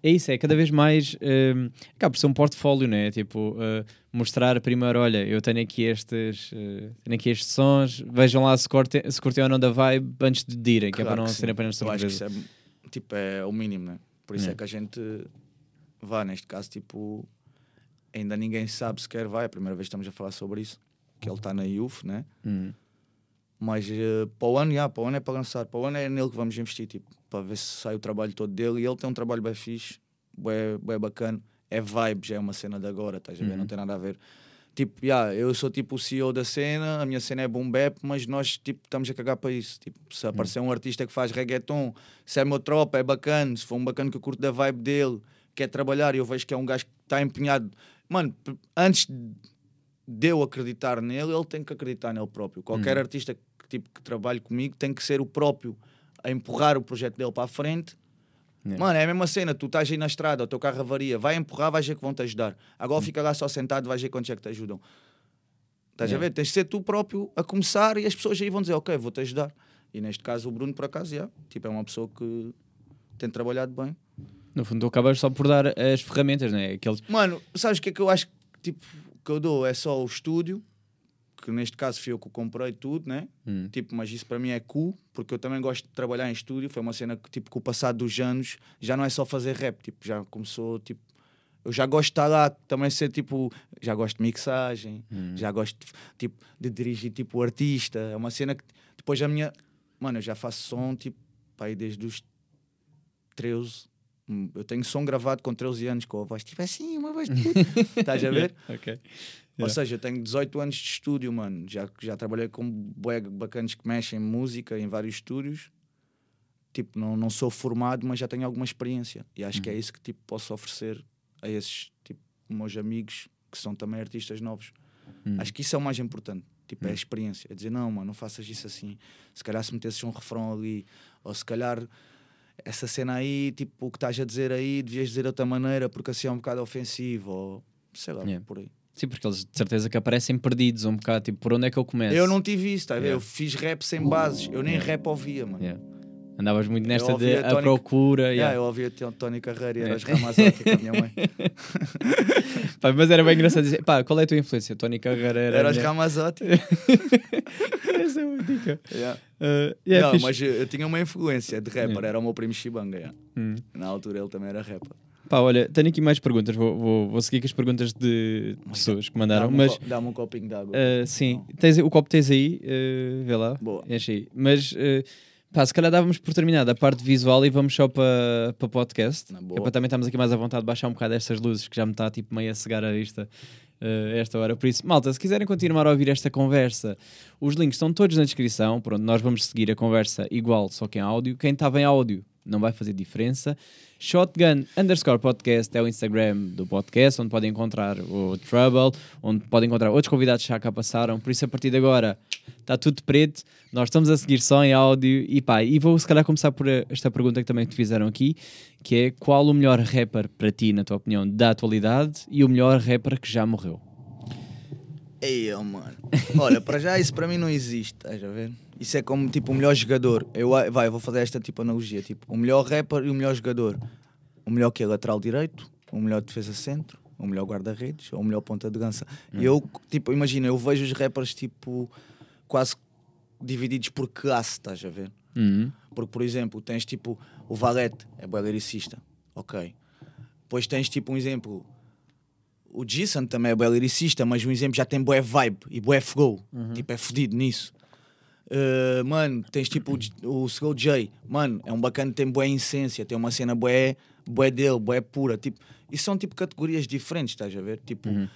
é isso, é cada vez mais. hum, acaba por ser um portfólio, né? Tipo, uh, mostrar primeiro, olha, eu tenho aqui estes, uh, tenho aqui estes sons, vejam lá se curtem, se curtem ou não da vibe antes de direm, que é Claro para não que sim. ser apenas Eu acho que surpresa. isso é, tipo, é o mínimo, né? Por isso É. é. que a gente vá, neste caso, tipo, ainda ninguém sabe sequer vai. É a primeira vez que estamos a falar sobre isso. Que ele está na UF, né? Hum, Mas eh, para o ano, já, para o ano é para lançar. Para o ano é nele que vamos investir, tipo, para ver se sai o trabalho todo dele. E ele tem um trabalho bem fixe, bem, bem bacana. É vibe, já é uma cena de agora, estás a ver? Uhum. Não tem nada a ver. Tipo, já, eu sou tipo o CEO da cena, a minha cena é boom bap, mas nós tipo, estamos a cagar para isso. Tipo, se aparecer um artista que faz reggaeton, se é meu tropa, é bacana. Se for um bacana que eu curto da vibe dele, quer trabalhar e eu vejo que é um gajo que está empenhado. Mano, antes de eu acreditar nele, ele tem que acreditar nele próprio. Qualquer Uhum. artista que, tipo, que trabalhe comigo tem que ser o próprio a empurrar o projeto dele para a frente. Yeah. Mano, é a mesma cena, tu estás aí na estrada, o teu carro avaria, vai empurrar, vais ver que vão te ajudar. Agora Hum. fica lá só sentado, vais ver quantos é que te ajudam. Estás Yeah. a ver? Tens de ser tu próprio a começar e as pessoas aí vão dizer, ok, vou-te ajudar. E neste caso o Bruno, por acaso, yeah, tipo, é uma pessoa que tem trabalhado bem. no fundo, tu acabas só por dar as ferramentas, né? Aqueles... Mano, sabes o que é que eu acho que, tipo, que eu dou? É só o estúdio, que neste caso fui eu que comprei tudo, né? Hum, Tipo, mas isso para mim é cool, porque eu também gosto de trabalhar em estúdio. Foi uma cena que, tipo, com o passar dos anos, já não é só fazer rap, tipo, já começou, tipo... Eu já gosto de estar lá, também ser, tipo... Já gosto de mixagem, hum. já gosto, de, tipo, de dirigir, tipo, o artista. É uma cena que... Depois a minha... Mano, eu já faço som, tipo, pá, aí desde os 13... Hum, Eu tenho som gravado com 13 anos, com a voz, tipo assim, uma voz. Estás a ver? Ok. Ou seja, tenho 18 anos de estúdio, mano. Já, já trabalhei com bacanas que mexem em música em vários estúdios. Tipo, não, não sou formado, mas já tenho alguma experiência. E acho que Uhum. é isso que tipo, posso oferecer a esses tipo, meus amigos que são também artistas novos. Hum. Acho que isso é o mais importante. Tipo, é a Hum. experiência. É dizer, não, mano, não faças isso assim. Se calhar se metesses um refrão ali, ou se calhar essa cena aí, tipo, o que estás a dizer aí, devias dizer de outra maneira, porque assim é um bocado ofensivo, ou sei lá, Yeah. por aí. Sim, porque eles de certeza que aparecem perdidos um bocado, tipo, por onde é que eu começo? Eu não tive isso, tá a? Yeah. Eu fiz rap sem bases, eu nem rap ouvia, mano. Yeah. Andavas muito nesta de a Tony- procura. Yeah, yeah. eu ouvia T- Tony Carreira e era Yeah. os Ramazotti com a minha mãe. Pá, mas era bem engraçado dizer, pá, qual é a tua influência? Tony Carreira era. Era a os minha- Ramazotti. Essa é muito dica. Yeah. Uh, yeah, não, fixe. mas eu, eu tinha uma influência de rapper, era o meu primo Shibanga. yeah. Hum. Na altura ele também era rapper. Pá, olha, tenho aqui mais perguntas. Vou, vou, vou seguir com as perguntas de pessoas que mandaram. Dá-me um Mas co- Dá-me um copinho de água. uh, sim, tens, o copo tens aí, uh, vê lá. Boa. Enche aí. Mas uh, pá, se calhar dávamos por terminada a parte visual e vamos só para para podcast. É boa. para também estamos aqui mais à vontade de baixar um bocado estas luzes que já me está tipo meio a cegar a vista. uh, esta hora, por isso, malta, se quiserem continuar a ouvir esta conversa, os links estão todos na descrição. Pronto, nós vamos seguir a conversa igual, só que em áudio. Quem estava em áudio não vai fazer diferença. Shotgun underscore podcast é o Instagram do podcast, onde podem encontrar o Trouble, onde podem encontrar outros convidados que já cá passaram. Por isso, a partir de agora, está tudo preto. Nós estamos a seguir só em áudio. E pá, e vou se calhar começar por esta pergunta que também te fizeram aqui, que é qual o melhor rapper para ti, na tua opinião, da atualidade e o melhor rapper que já morreu? Ei, mano. Olha, para já isso para mim não existe, estás a ver? Isso é como tipo o melhor jogador. Eu, a- vai, eu vou fazer esta tipo analogia: tipo, o melhor rapper e o melhor jogador. O melhor que é lateral direito, o melhor defesa centro, o melhor guarda-redes ou o melhor ponta de lança. E eu, tipo, imagina, eu vejo os rappers tipo quase divididos por classe, estás a ver? Uhum. Porque, por exemplo, tens tipo o Valete, é bué lyricista, ok. Depois tens tipo um exemplo, o Jason também é bué lyricista, mas um exemplo já tem bué vibe e bué flow, tipo é fodido nisso. Uh, mano, tens tipo o o Slow J, mano, é um bacana, tem bué essência, tem uma cena bué, bué dele, bué pura, tipo, isso são tipo categorias diferentes, estás a ver? Tipo, Uhum.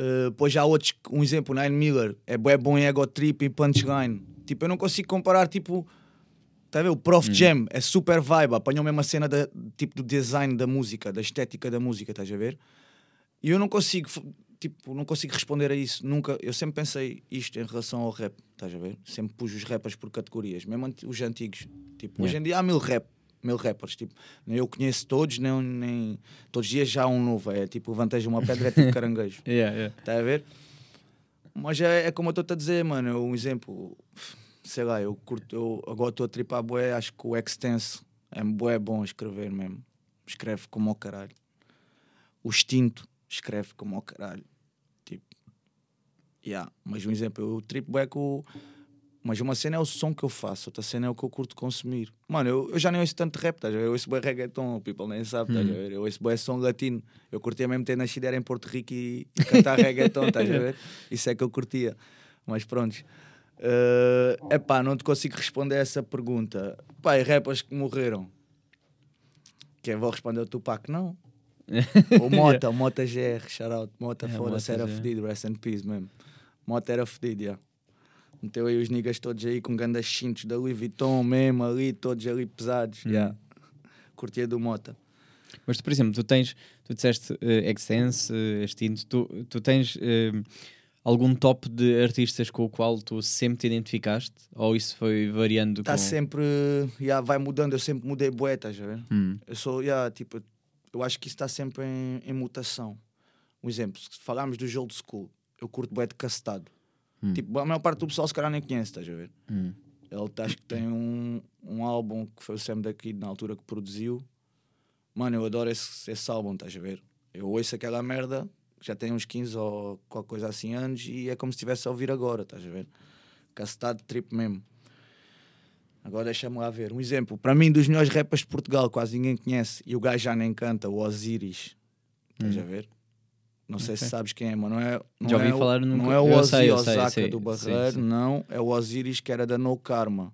Uh, depois há outros, um exemplo, Nine Miller, é bué bom em ego trip e punchline. Tipo, eu não consigo comparar, tipo, tá a ver? O Prof Jam é super vibe, apanhou mesmo a cena da, tipo, do design da música, da estética da música, estás a ver? E eu não consigo, tipo, não consigo responder a isso, nunca. Eu sempre pensei isto em relação ao rap, estás a ver? Sempre pus os rappers por categorias, mesmo os antigos. Tipo, hoje em dia há mil rap, mil rappers, tipo, nem eu conheço todos, nem, nem todos os dias já há um novo. É tipo, levanteja uma pedra, é tipo caranguejo. Yeah, yeah. Está a ver? Mas é, é como eu estou a dizer, mano. Um exemplo, sei lá, eu curto, eu agora estou a tripar bué, acho que o Extense é bué bom a escrever mesmo. Escreve como ao caralho. O Extinto escreve como ao caralho. Tipo, yeah. Mas um exemplo, eu tripo bué com. o- Mas uma cena é o som que eu faço, outra cena é o que eu curto consumir. Mano, eu, eu já nem ouço tanto rap, ver? Eu ouço bué reggaeton, o people nem sabe, a ver? Eu ouço bué som latino. Eu curtia mesmo ter nascido era em Porto Rico e, e cantar reggaeton, estás a ver? Isso é que eu curtia. Mas pronto. é epá, não te consigo responder essa pergunta. Pá, e rappers que morreram? Quem vou responder o Tupac? Não. O Mota, o Mota GR, shout out. Mota, É, foda-se, era fedido, rest in peace mesmo. Mota era fedido, já. Meteu aí os niggas todos aí com grandes cintos da Louis Vuitton mesmo, ali, todos ali pesados, Hum. já. Curtia do Mota. Mas tu, por exemplo, tu tens, tu disseste uh, Extense, uh, Extinto, tu, tu tens uh, algum top de artistas com o qual tu sempre te identificaste? Ou isso foi variando Está com... sempre, já vai mudando, eu sempre mudei a ver? Hum. Eu sou, já, tipo, eu acho que isso está sempre em, em mutação. Um exemplo, se falarmos do old school, eu curto bué de castado. Hum. Tipo, a maior parte do pessoal se calhar nem conhece, estás a ver? Hum. Ele acho que tem um, um álbum que foi o Sam daqui na altura que produziu. Mano, eu adoro esse, esse álbum, estás a ver? Eu ouço aquela merda, já tem uns 15 ou qualquer coisa assim anos, e é como se estivesse a ouvir agora, estás a ver? Castado trip mesmo. Agora deixa-me lá ver. Um exemplo, para mim, dos melhores rappers de Portugal, quase ninguém conhece, e o gajo já nem canta, o Osiris. Estás a ver? Não sei se Ok. sabes quem é, mas não é. Não Já ouvi é o- falar, nunca- Não é o Ozzy sei, Osaka do sim, Barreiro, sim. não. É o Osiris que era da No Karma.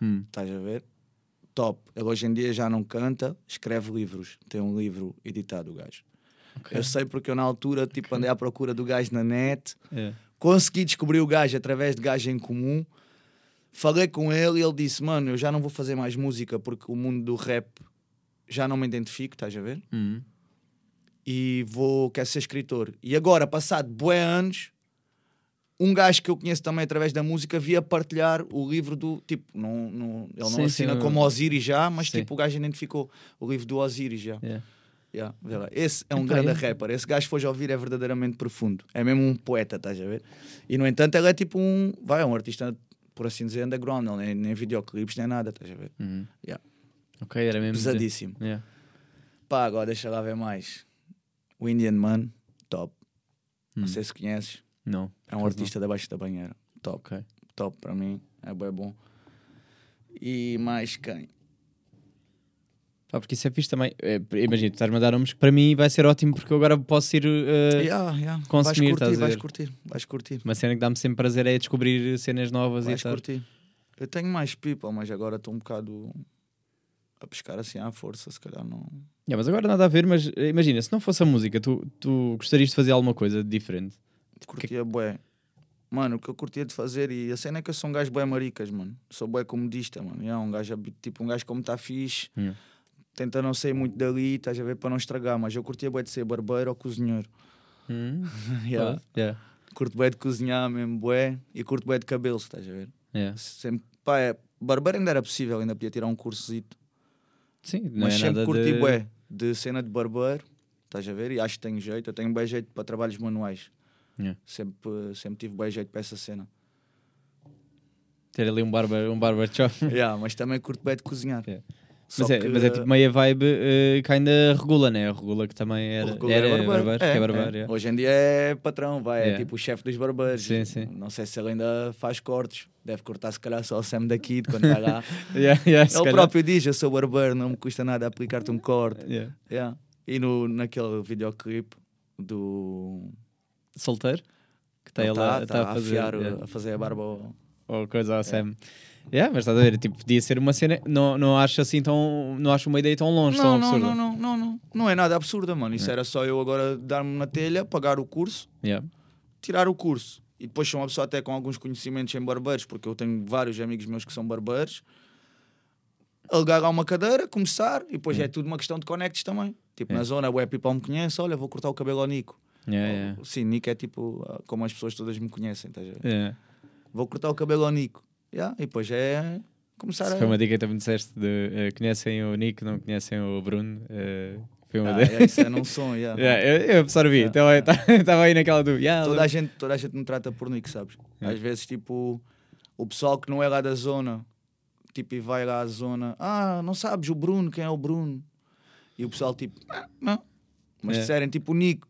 Hum. Estás a ver? Top. Ele hoje em dia já não canta, escreve livros. Tem um livro editado, o gajo. Ok. Eu sei porque eu na altura tipo, andei à procura do gajo na net, É. consegui descobrir o gajo através de gajo em comum. Falei com ele e ele disse: Mano, eu já não vou fazer mais música porque o mundo do rap já não me identifico, estás a ver? Hum. E vou, quero ser escritor. E agora, passado bué anos, um gajo que eu conheço também através da música via partilhar o livro do tipo, não, não, ele não Sim, sim, assina eu- como Osiris já, mas Sim. tipo o gajo identificou o livro do Osiris já. Yeah. Yeah. Esse é um Epá, grande é. rapper. Esse gajo, fores ouvir, é verdadeiramente profundo. É mesmo um poeta, estás a ver? E, no entanto, ele é tipo um... Vai, é um artista, por assim dizer, underground. Ele nem, nem videoclipes, nem nada, estás a ver? Uhum. Yeah. Ok, era mesmo. Pesadíssimo. Yeah. Pá, agora deixa lá ver mais. O Indian Man, top. Hum. Não sei se conheces. Não. É um artista da Baixa da Banheira. Top. não. Ok. Top para mim. É bem bom. E mais quem? Pá, porque isso é fixe também. É, Imagina, tu estás-me a dar nomes que para mim vai ser ótimo porque eu agora posso ir. eh, Yeah, yeah. consumir, vais estás curtir, vais curtir, vais curtir. Uma cena que dá-me sempre prazer é descobrir cenas novas Vais e tal. curtir. Eu tenho mais people, mas agora estou um bocado a pescar assim à força, se calhar não. Yeah, mas agora nada a ver, mas eh, imagina, se não fosse a música, tu, tu gostarias de fazer alguma coisa diferente? Curtia bué. Mano, o que eu curtia de fazer, e a cena é que eu sou um gajo bué maricas, mano. Sou bué comodista, mano. É um gajo, habi- tipo, um gajo como está fixe, Hum. Tenta não sair muito dali, estás a ver, para não estragar. Mas eu curtia bué de ser barbeiro ou cozinheiro. Hum? Yeah. Yeah. Curto bué de cozinhar mesmo, bué. E curto bué de cabelos, estás a ver? Yeah. Sempre, pá, é, barbeiro ainda era possível, ainda podia tirar um cursozito. Sim, não Mas é sempre nada curti de... bué de cena de barbeiro, estás a ver? E acho que tenho jeito, eu tenho bem jeito para trabalhos manuais. Yeah. Sempre, sempre tive bem jeito para essa cena. Ter ali um barber, um barber shop. yeah, mas também curto bem de cozinhar. Yeah. Mas é, que- mas é tipo meia vibe uh, que ainda regula, né? Regula que também era, regular era é barbeiro. barbeiro, que é barbeiro, é. yeah. Hoje em dia é patrão, vai, Yeah. é tipo o chefe dos barbeiros. Sim, sim. Não sei se ele ainda faz cortes, deve cortar se calhar só o Sam daqui, de quando está lá. Yeah, yeah, ele calhar. próprio diz: Eu sou barbeiro, não me custa nada aplicar-te um corte. Yeah. E no, naquele videoclipe do. Solteiro? Que está ele tá- a, tá tá a, fazer, a fazer a barba ao- ou coisa ao Sam. Yeah, mas estás a ver, tipo, podia ser uma cena, não, não acho assim tão, não acho uma ideia tão longe, Não, tão não, absurda. não, não, não, não. Não é nada absurda, mano. Isso era só eu agora dar-me na telha, pagar o curso, Yeah. tirar o curso. E depois sou uma pessoa até com alguns conhecimentos em barbeiros, porque eu tenho vários amigos meus que são barbeiros. Alugar uma cadeira, começar, e depois é tudo uma questão de conectes também. Tipo, na zona, o people me conhece, olha, vou cortar o cabelo ao Nico. Yeah, yeah. Sim, Nico é tipo ah, como as pessoas todas me conhecem, estás a ver? Yeah. Vou cortar o cabelo ao Nico. Yeah, e depois é começar Isso a... foi uma dica que também disseste de eh, conhecem o Nico, não conhecem o Bruno. eh, foi uma Ah, de- é, isso é não som, yeah. Yeah, eu, eu absorvi, então estava aí naquela do. Yeah, toda, a gente, toda a gente me trata por Nico, sabes? Às vezes, tipo, o pessoal que não é lá da zona, tipo, e vai lá à zona, ah, não sabes o Bruno, quem é o Bruno? E o pessoal, tipo, "Ah, não. Mas se disserem, tipo, o Nico,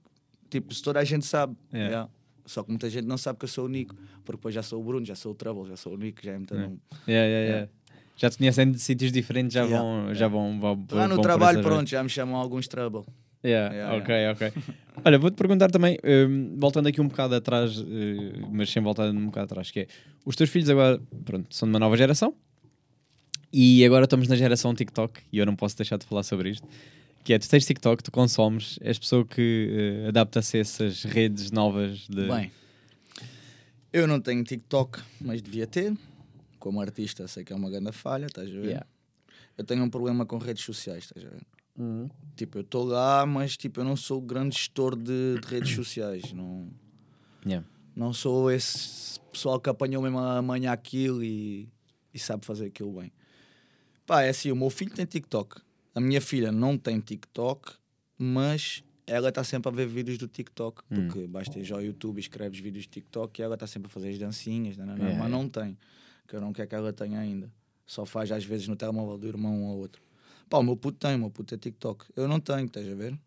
tipo, se toda a gente sabe, yeah. Só que muita gente não sabe que eu sou o Nico, porque depois já sou o Bruno, já sou o Trouble, já sou o Nico, já é muito É. nome. Yeah, yeah, yeah. Já te conhecem de sítios diferentes, já Yeah. vão. Já vão, vão, Lá no vão trabalho, pronto, já me chamam alguns Trouble. Yeah, Yeah, ok, ok. Olha, vou-te perguntar também, hum, voltando aqui um bocado atrás, eh, mas sem voltar um bocado atrás, que é, os teus filhos agora, pronto, são de uma nova geração, e agora estamos na geração TikTok, e eu não posso deixar de falar sobre isto, que é, tu tens TikTok, tu consomes, és pessoa que eh, adapta-se a essas redes novas de... Bem, eu não tenho TikTok, mas devia ter. Como artista, sei que é uma grande falha, estás a ver? Yeah. Eu tenho um problema com redes sociais, estás a ver? Uhum. Tipo, eu estou lá, mas tipo, eu não sou grande gestor de, de redes sociais. Não, Yeah. não sou esse pessoal que apanhou mesmo amanhã aquilo e, e sabe fazer aquilo bem. Pá, é assim, o meu filho tem TikTok. A minha filha não tem TikTok, mas ela está sempre a ver vídeos do TikTok. Hum. Porque basta ir já ao YouTube e escreves vídeos de TikTok e ela está sempre a fazer as dancinhas, nananã, Yeah, mas yeah. não tem. Que eu não quero que ela tenha ainda. Só faz às vezes no telemóvel do irmão um ou outro. Pá, o meu puto tem, o meu puto é TikTok. Eu não tenho, estás a ver?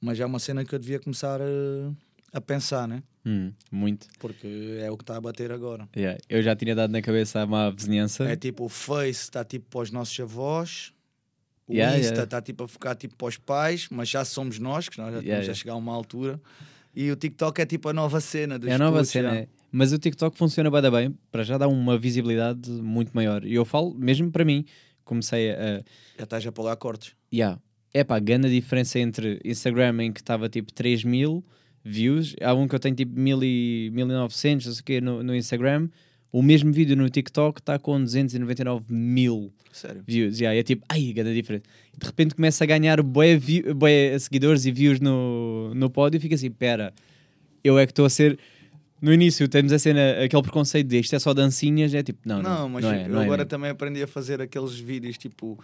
Mas é uma cena que eu devia começar a, a pensar, né? Hum, muito. Porque é o que está a bater agora. Yeah. Eu já tinha dado na cabeça a má vizinhança. É tipo, o Face está tipo para os nossos avós, o Yeah, Insta yeah. está tipo a ficar tipo para os pais, mas já somos nós, que nós já Yeah, estamos a chegar a uma altura. E o TikTok é tipo a nova cena dos É a nova putos, cena, é. Mas o TikTok funciona bem, bem, para já dar uma visibilidade muito maior. E eu falo, mesmo para mim, comecei a. Já estás a lá cortes. Yeah. É pá, grande a diferença entre Instagram em que estava tipo 3 mil views, há um que eu tenho tipo 1000 e 1900, não sei o quê, no, no Instagram. O mesmo vídeo no TikTok está com 299 mil Sério. views. Yeah, é tipo, ai, grande diferença. De repente começa a ganhar bué, view- bué seguidores e views no, no pódio e fica assim, pera, eu é que estou a ser. No início temos a cena, aquele preconceito de isto é só dancinhas, é tipo, não, Não, não, mas não é, eu não é agora mesmo. também aprendi a fazer aqueles vídeos tipo.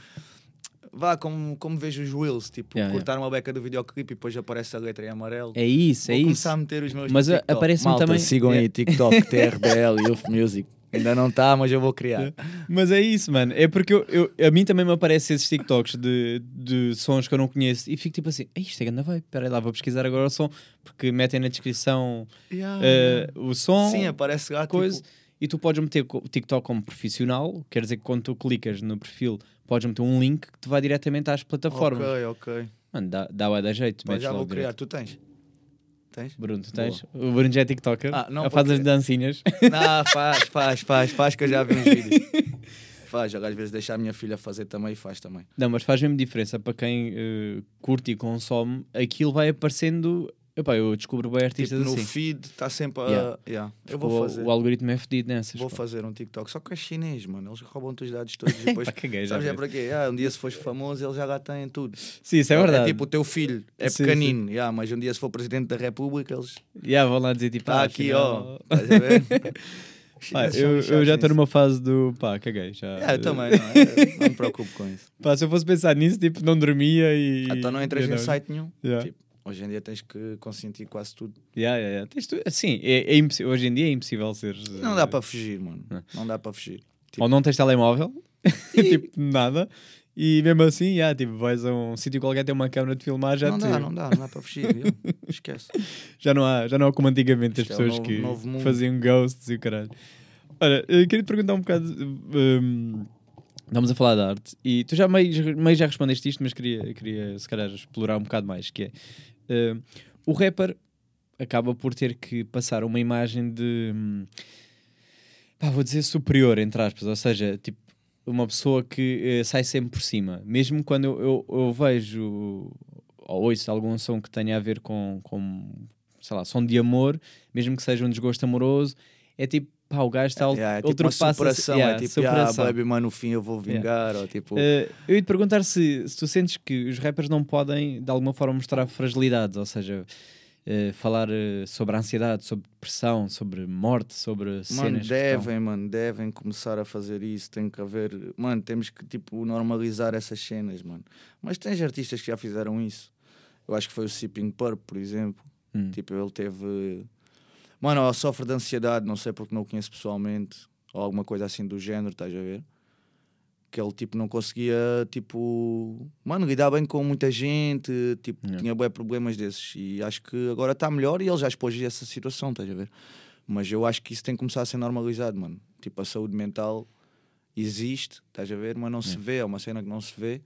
Vá, como, como vejo os Wills, tipo, Yeah, cortar uma beca do videoclipe e depois aparece a letra em amarelo. É isso, é Vou isso. começar a meter os meus Mas a- TikTok. aparece-me Malta, também- sigam aí Yeah. TikTok, TRBL, Youth Music. Ainda não está, mas eu vou criar. Mas é isso, mano. É porque eu, eu- a mim também me aparecem esses TikToks de, de sons que eu não conheço e fico tipo assim: "Ei, isto é grande vai, peraí lá, vou pesquisar agora o som, porque metem na descrição eh, o som, Sim, aparece lá, coisa, tipo, e tu podes meter o TikTok como profissional, quer dizer que quando tu clicas no perfil, podes meter um link que te vai diretamente às plataformas. ok, ok. Mano, dá, dá bué da jeito, metes já vou criar. direto. Tu tens? Tens? Bruno, tu tens? O Bruno já é TikToker, Ah, não, faz porque- as dancinhas. Não, faz, faz, faz, faz, que eu já vi uns vídeos. Faz, às vezes deixar a minha filha fazer também e faz também. Não, mas faz mesmo diferença para quem eh, curte e consome, aquilo vai aparecendo. Epá, eu descubro bem Tipo, artistas no assim. feed está sempre a. Yeah. Yeah. Eu o, vou fazer. o algoritmo é fedido nessas. Vou pá. fazer um TikTok, só que é chinês, mano. Eles roubam-te os dados todos e depois. Caguei, já Sabes é vi. para quê? Ah, um dia se fores famoso, eles já lá têm tudo. Sim, isso é verdade. tipo o teu filho, é Sim, pequenino, yeah, mas um dia se for presidente da República, eles. Yeah, vão lá dizer tipo, Está ah, aqui, ó. Estás a ver? Pá, eu, eu já estou numa fase do pá, caguei. Já, Yeah, eu também, não, é? não me preocupo com isso. Pá, se eu fosse pensar nisso, tipo, não dormia e. Então não entras em site nenhum. Yeah. Tipo, hoje em dia tens que consentir quase tudo. Yeah, yeah, yeah. Tens tu- Sim, é, é hoje em dia é impossível ser. Não dá para fugir, mano. Não. Não dá para fugir. Ou não tens telemóvel, tipo, nada. E mesmo assim, yeah, tipo, vais a um sítio qualquer, tem uma câmera de filmar, já não te- dá, não dá, não dá para fugir. Esquece. Já não há, já não há como antigamente as Isto é o pessoas novo- que novo faziam ghosts e o caralho. Olha, eu queria te perguntar um bocado. hum, Estamos a falar de arte e tu já meio, meio já respondeste isto, mas queria, queria se calhar explorar um bocado mais, que é hum, o rapper acaba por ter que passar uma imagem de hum, pá, vou dizer superior, entre aspas, ou seja, tipo uma pessoa que eh, sai sempre por cima, mesmo quando eu, eu, eu vejo ou ouço algum som que tenha a ver com, com sei lá, som de amor, mesmo que seja um desgosto amoroso, é tipo, pá, o gajo está Yeah, é tipo uma ultrapassa superação. yeah, é tipo, superação. ah, baby, mas no fim eu vou vingar. Ou tipo, Eh, eu ia te perguntar se, se tu sentes que os rappers não podem de alguma forma mostrar fragilidades, ou seja, eh, falar eh, sobre a ansiedade, sobre depressão, sobre morte, sobre Mano, cenas. devem, mano, devem começar a fazer isso. Tem que haver. Mano, temos que, tipo, normalizar essas cenas, mano. Mas tens artistas que já fizeram isso. Eu acho que foi o Sipping Purp, por exemplo. Hum. Tipo, ele teve. Mano, ele sofre de ansiedade, não sei porque não o conheço pessoalmente, ou alguma coisa assim do género, estás a ver? Que ele, tipo, não conseguia, tipo, mano, lidar bem com muita gente, tipo, Yeah. tinha bem problemas desses. E acho que agora está melhor e ele já expôs essa situação, estás a ver? Mas eu acho que isso tem que começar a ser normalizado, mano. Tipo, a saúde mental existe, estás a ver? Mas não se vê, é uma cena que não se vê.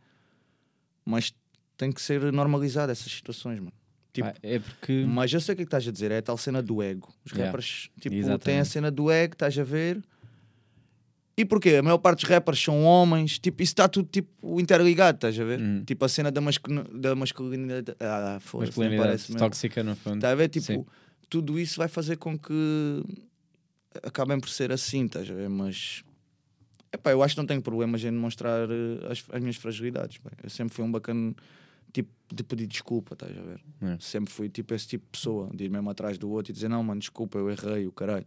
Mas tem que ser normalizada essas situações, mano. Tipo, é porque. mas eu sei o que é que estás a dizer, é a tal cena do ego. Os Yeah. rappers, tipo, Exatamente. têm a cena do ego, estás a ver? E porquê? A maior parte dos rappers são homens, tipo, isso está tudo tipo interligado, estás a ver? Hum. Tipo, a cena da, masculin... da masculinidade. Ah, foda-se, parece mesmo. tóxica no fundo. Estás a ver? Tipo, Sim. tudo isso vai fazer com que acabem por ser assim, estás a ver? Mas. Epá, eu acho que não tenho problemas em demonstrar eh, as, as minhas fragilidades. pá. Eu sempre fui um bacana tipo de pedir desculpa, estás a ver? É. Sempre fui tipo esse tipo de pessoa, de ir mesmo atrás do outro e dizer: Não, mano, desculpa, eu errei, o caralho.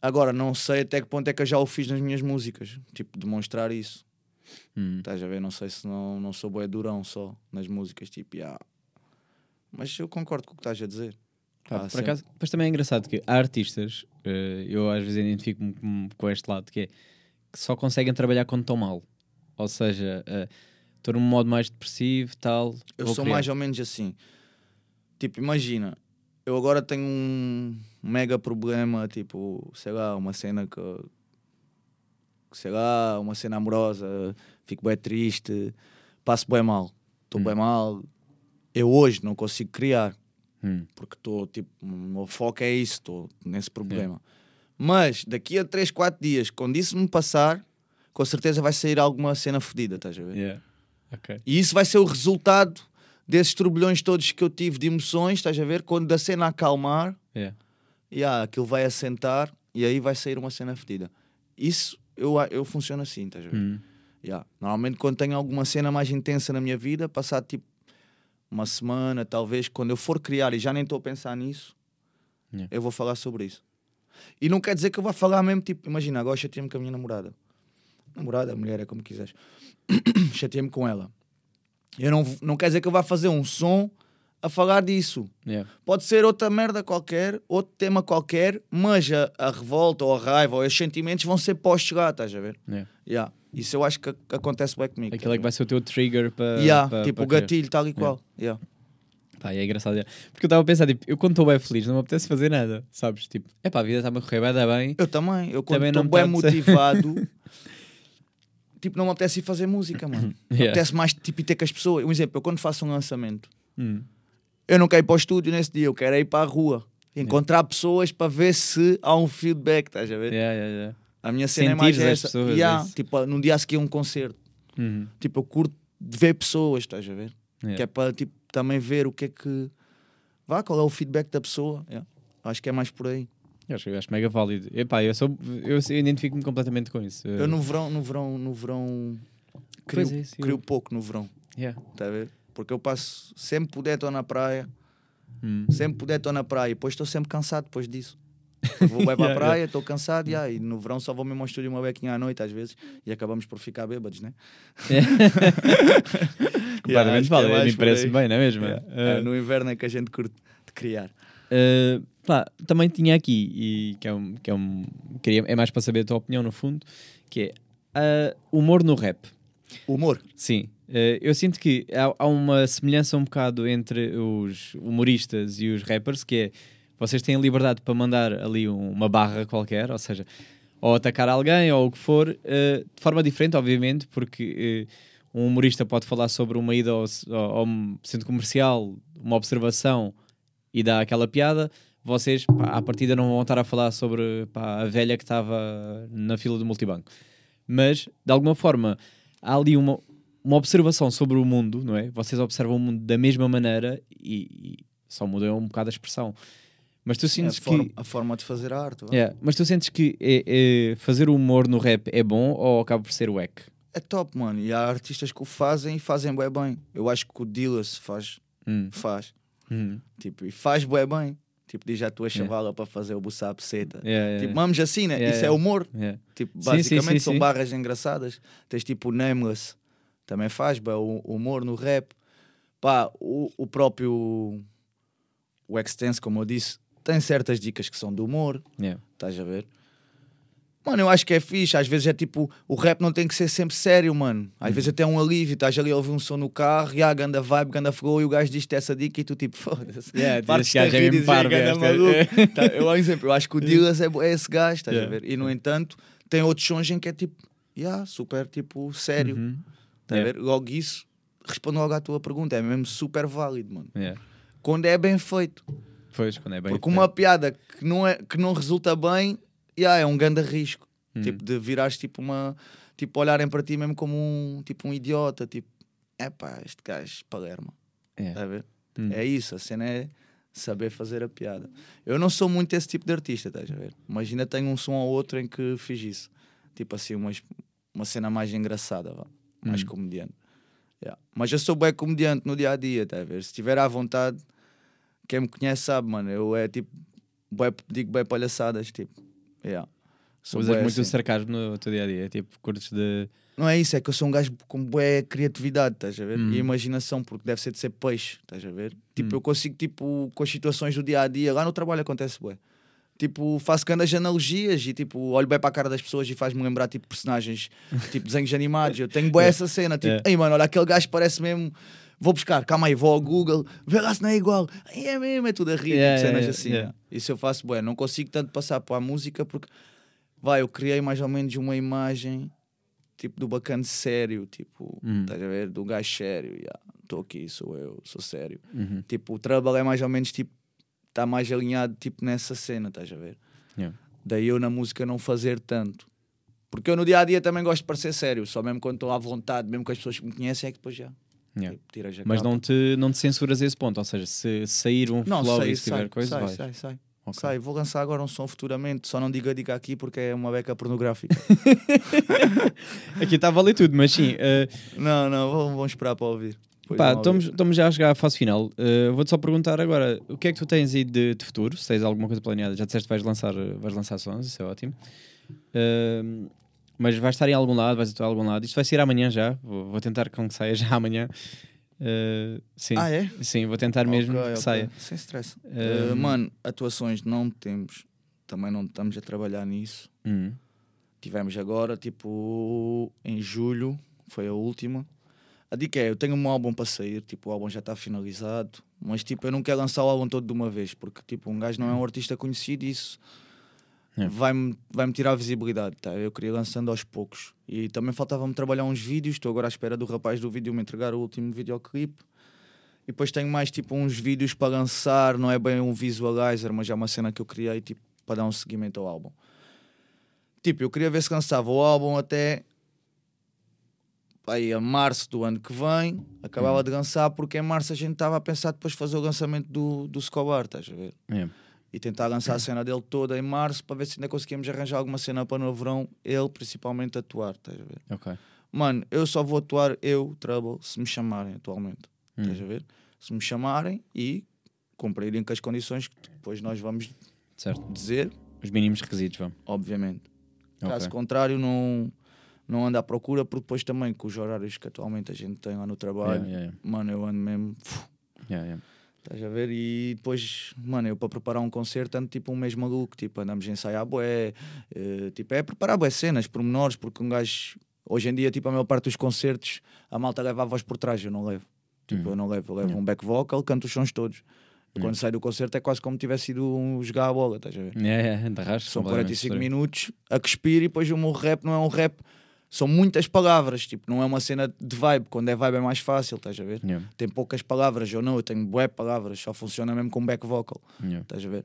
Agora, não sei até que ponto é que eu já o fiz nas minhas músicas, tipo, demonstrar isso. Hum. Estás a ver? Não sei se não, não sou bué durão só nas músicas, tipo, yeah. mas eu concordo com o que estás a dizer. Ah, por acaso, depois também é engraçado que há artistas, eh, eu às vezes identifico-me com, com este lado, que é que só conseguem trabalhar quando estão mal. Ou seja, eh, estou num modo mais depressivo, tal. Eu sou criar. mais ou menos assim. Tipo, imagina, eu agora tenho um mega problema, tipo, sei lá, uma cena que. Sei lá, uma cena amorosa, fico bem triste, passo bem mal, estou Hum. bem mal. Eu hoje não consigo criar, Hum. porque estou, tipo, o meu foco é isso, estou nesse problema. Mas daqui a 3, 4 dias, quando isso me passar, com certeza vai sair alguma cena fodida, estás a ver? Yeah. Ok. E isso vai ser o resultado desses turbilhões todos que eu tive de emoções, estás a ver? Quando da cena acalmar, Yeah. yeah, aquilo vai assentar e aí vai sair uma cena fedida. Isso eu, eu funciono assim, estás a ver? Hum. Yeah. Normalmente quando tenho alguma cena mais intensa na minha vida, passar tipo uma semana, talvez, quando eu for criar e já nem estou a pensar nisso, Yeah. eu vou falar sobre isso. E não quer dizer que eu vou falar mesmo, tipo, imagina, agora chateei-me com a minha namorada. namorada, mulher, é como quiseres. Chateei-me com ela. Eu não, não quer dizer que eu vá fazer um som a falar disso. Yeah. Pode ser outra merda qualquer, outro tema qualquer, mas a, a revolta ou a raiva ou os sentimentos vão ser postos lá, estás a ver? Yeah. Yeah. Isso eu acho que ac- acontece bem comigo. Aquilo é que vai ser o teu trigger para. Yeah, tipo o gatilho, tal e qual. Yeah. Pá, é engraçado. Porque eu estava a pensar, tipo, eu quando estou bem feliz, não me apetece fazer nada, sabes? Tipo, é pá, a vida está-me a correr bem, dá bem. Eu também. Eu quando estou bem motivado, tipo, não me apetece ir fazer música, mano. Yeah. apetece mais tipo, ir ter com as pessoas. Um exemplo, eu quando faço um lançamento, Hum. eu não quero ir para o estúdio nesse dia, eu quero é ir para a rua. Encontrar pessoas para ver se há um feedback, estás a ver? Yeah, yeah, yeah. A minha cena é mais essa. pessoas, Yeah, isso. tipo, num dia a seguir um concerto. Uhum. Tipo, eu curto de ver pessoas, estás a ver? Yeah. Que é para tipo, também ver o que é que. Vá, qual é o feedback da pessoa. Yeah. Acho que é mais por aí. Eu acho, eu acho mega válido. Epá, eu, sou, eu, eu identifico-me completamente com isso. Eu no verão, no verão, no verão. Crio, é, eu- crio pouco no verão, Yeah. está a ver? Porque eu passo, sempre puder estou na praia, Hum. sempre puder estou na praia, e depois estou sempre cansado depois disso. Vou bem para a Yeah, praia, estou cansado, yeah, e no verão só vou mesmo ao estúdio uma bequinha à noite às vezes, e acabamos por ficar bêbados, né? Yeah, Completamente que é válido. Me parece bem, não é mesmo? Yeah. Uh, É, no inverno é que a gente curte de criar. Uh, pá, também tinha aqui, e que é um, que é um queria, é mais para saber a tua opinião no fundo, que é uh, humor no rap. Humor. Sim, Uh, eu sinto que há, há uma semelhança um bocado entre os humoristas e os rappers, que é vocês têm liberdade para mandar ali um- uma barra qualquer, ou seja, ou atacar alguém ou o que for, uh, de forma diferente, obviamente, porque um humorista pode falar sobre uma ida ao, ao, ao centro comercial, uma observação e dá aquela piada. Vocês, pá, à partida, não vão estar a falar sobre pá, a velha que estava na fila do multibanco. Mas, de alguma forma, há ali uma, uma observação sobre o mundo, não é? Vocês observam o mundo da mesma maneira e, e só mudam um bocado a expressão. Mas tu É a, sentes forma, que. a forma de fazer a arte. Yeah, mas tu sentes que é, é, fazer humor no rap é bom ou acaba por ser wack? É top, mano. E há artistas que o fazem e fazem bué bem. Eu acho que o Dillas faz, Hum. faz. Hum. Tipo, e faz bué bem. Tipo, diz à tua Yeah. chavala para fazer o buçá pseta. Yeah, yeah, Tipo, vamos assim, né? Yeah, Isso yeah. é humor. yeah. Tipo, Sim, sim, basicamente sim, são sim. barras engraçadas. Tens tipo o Nameless, também faz bué, o humor no rap. Pá, o, o próprio o Extense, como eu disse, tem certas dicas que são do humor. Yeah. Estás a ver? Mano, eu acho que é fixe. Às vezes é tipo, o rap não tem que ser sempre sério, mano. Às vezes até é um alívio. Estás ali a ouvir um som no carro, e a ganda vibe, ganda flow, e o gajo diz-te essa dica e tu tipo, foda-se. Yeah, Partes de é mesmo parvo. Tá, Eu, há exemplo, eu acho que o Dillas é, é esse gajo, estás Yeah. a ver? E no entanto, tem outros sons em que é tipo, yeah, super tipo, sério. Uhum. A Yeah. ver? Logo isso, respondo logo à tua pergunta, é mesmo super válido, mano. Yeah. Quando é bem feito. Pois, quando é bem. Porque uma piada que não, é, que não resulta bem, yeah, é um grande risco. Hum. Tipo, de virares tipo uma. Tipo, olharem para ti mesmo como um, tipo, um idiota. Tipo, é pá, este gajo Palermo. Yeah. Está a ver? Hum. É isso, a cena é saber fazer a piada. Eu não sou muito esse tipo de artista, estás a ver? Mas ainda tenho um som ou outro em que fiz isso. Tipo assim, uma, uma cena mais engraçada, vá. mais Hum. comediante. Yeah. Mas eu sou bem comediante no dia a dia, estás a ver? Se estiver à vontade, quem me conhece sabe, mano. Eu é tipo, bué- digo bem palhaçadas, tipo. Yeah. Sou Usas bué muito o assim. sarcasmo no teu dia a dia, tipo, curtes de. Não é isso, é que eu sou um gajo com boa criatividade, estás a ver? Hum. E imaginação, porque deve ser de ser peixe, estás a ver? Tipo, Hum. eu consigo, tipo, com as situações do dia a dia, lá no trabalho acontece, bué. Tipo, faço grandes analogias e, tipo, olho bem para a cara das pessoas e faz-me lembrar, tipo, personagens, tipo, desenhos animados. Eu tenho boa essa cena, tipo, Yeah. ei, mano, olha, aquele gajo parece mesmo. Vou buscar, calma aí, vou ao Google, vê lá se não é igual. Aí é mesmo, é tudo a rir, Yeah, tipo, cenas yeah, assim. yeah. yeah. Isso eu faço, bué. Não consigo tanto passar para a música porque, vai, eu criei mais ou menos uma imagem tipo do bacana sério, tipo, Uhum. estás a ver? Do gajo sério, estou aqui, sou eu, sou sério. Uhum. Tipo, o Trouble é mais ou menos tipo, está mais alinhado tipo nessa cena, estás a ver? Yeah. Daí eu na música não fazer tanto. Porque eu no dia a dia também gosto de parecer sério, só mesmo quando estou à vontade, mesmo com as pessoas que me conhecem, é que depois já Yeah. tipo, Mas não te, não te censuras a esse ponto, ou seja, se sair um não flow sai, e se tiver sai, coisa, sai, vais. sai, sai, Ok. sai. Vou lançar agora um som futuramente, só não diga diga aqui porque é uma beca pornográfica. Aqui está a valer tudo, mas sim. eh, não, não, vão esperar para ouvir. Pá, estamos, estamos já a chegar à fase final. Eh, Vou-te só perguntar agora: o que é que tu tens aí de, de futuro? Se tens alguma coisa planeada, já disseste que vais lançar, vais lançar sons, isso é ótimo. Eh, Mas vais estar em algum lado, vais atuar em algum lado. Isto vai sair amanhã já. Vou, vou tentar com que saia já amanhã. Uh, sim, Ah, é? sim, vou tentar mesmo que ok. saia. Sem stress. Um, Uh, mano, atuações não temos. Também não estamos a trabalhar nisso. Hum. Tivemos agora, tipo, em julho, foi a última. A dica é, eu tenho um álbum para sair, tipo, o álbum já está finalizado, mas tipo, eu não quero lançar o álbum todo de uma vez, porque tipo, um gajo não é um artista conhecido e isso É. vai-me vai tirar a visibilidade, tá? Eu queria ir lançando aos poucos. E também faltava-me trabalhar uns vídeos, estou agora à espera do rapaz do vídeo me entregar o último videoclipe. E depois tenho mais tipo uns vídeos para lançar, não é bem um visualizer, mas é uma cena que eu criei tipo, para dar um seguimento ao álbum. Tipo, eu queria ver se lançava o álbum até aí a março do ano que vem, acabava de lançar, porque em março a gente estava a pensar depois fazer o lançamento do, do Scobar, estás a ver? É. E tentar lançar a cena dele toda em março para ver se ainda conseguíamos arranjar alguma cena para no verão, ele principalmente atuar, estás a ver? Ok. Mano, eu só vou atuar, eu, Trouble, se me chamarem atualmente, Hum. estás a ver? Se me chamarem e cumprirem com as condições que depois nós vamos Certo. dizer, Os mínimos requisitos, vamos. obviamente. Caso Ok. contrário, não, não ando à procura, porque depois também com os horários que atualmente a gente tem lá no trabalho, Yeah, yeah, yeah. mano, eu ando mesmo. Yeah, yeah. Estás a ver? E depois, mano, eu para preparar um concerto ando tipo um mês maluco, tipo, andamos a ensaiar bué, eh, tipo, é preparar bué cenas, pormenores, porque um gajo, hoje em dia, tipo, a maior parte dos concertos, a malta leva a voz por trás, eu não levo. Tipo, Uhum. eu não levo, eu levo um back vocal, canto os sons todos. E quando saio do concerto é quase como tivesse ido um jogar a bola, estás a ver? Yeah, yeah, rasco, São completamente 45 estranho. minutos a cuspir e depois o meu rap não é um rap, são muitas palavras, tipo, não é uma cena de vibe, quando é vibe é mais fácil, estás a ver? Yeah, Tem poucas palavras, eu não, eu tenho bué palavras, só funciona mesmo com back vocal, yeah. estás a ver?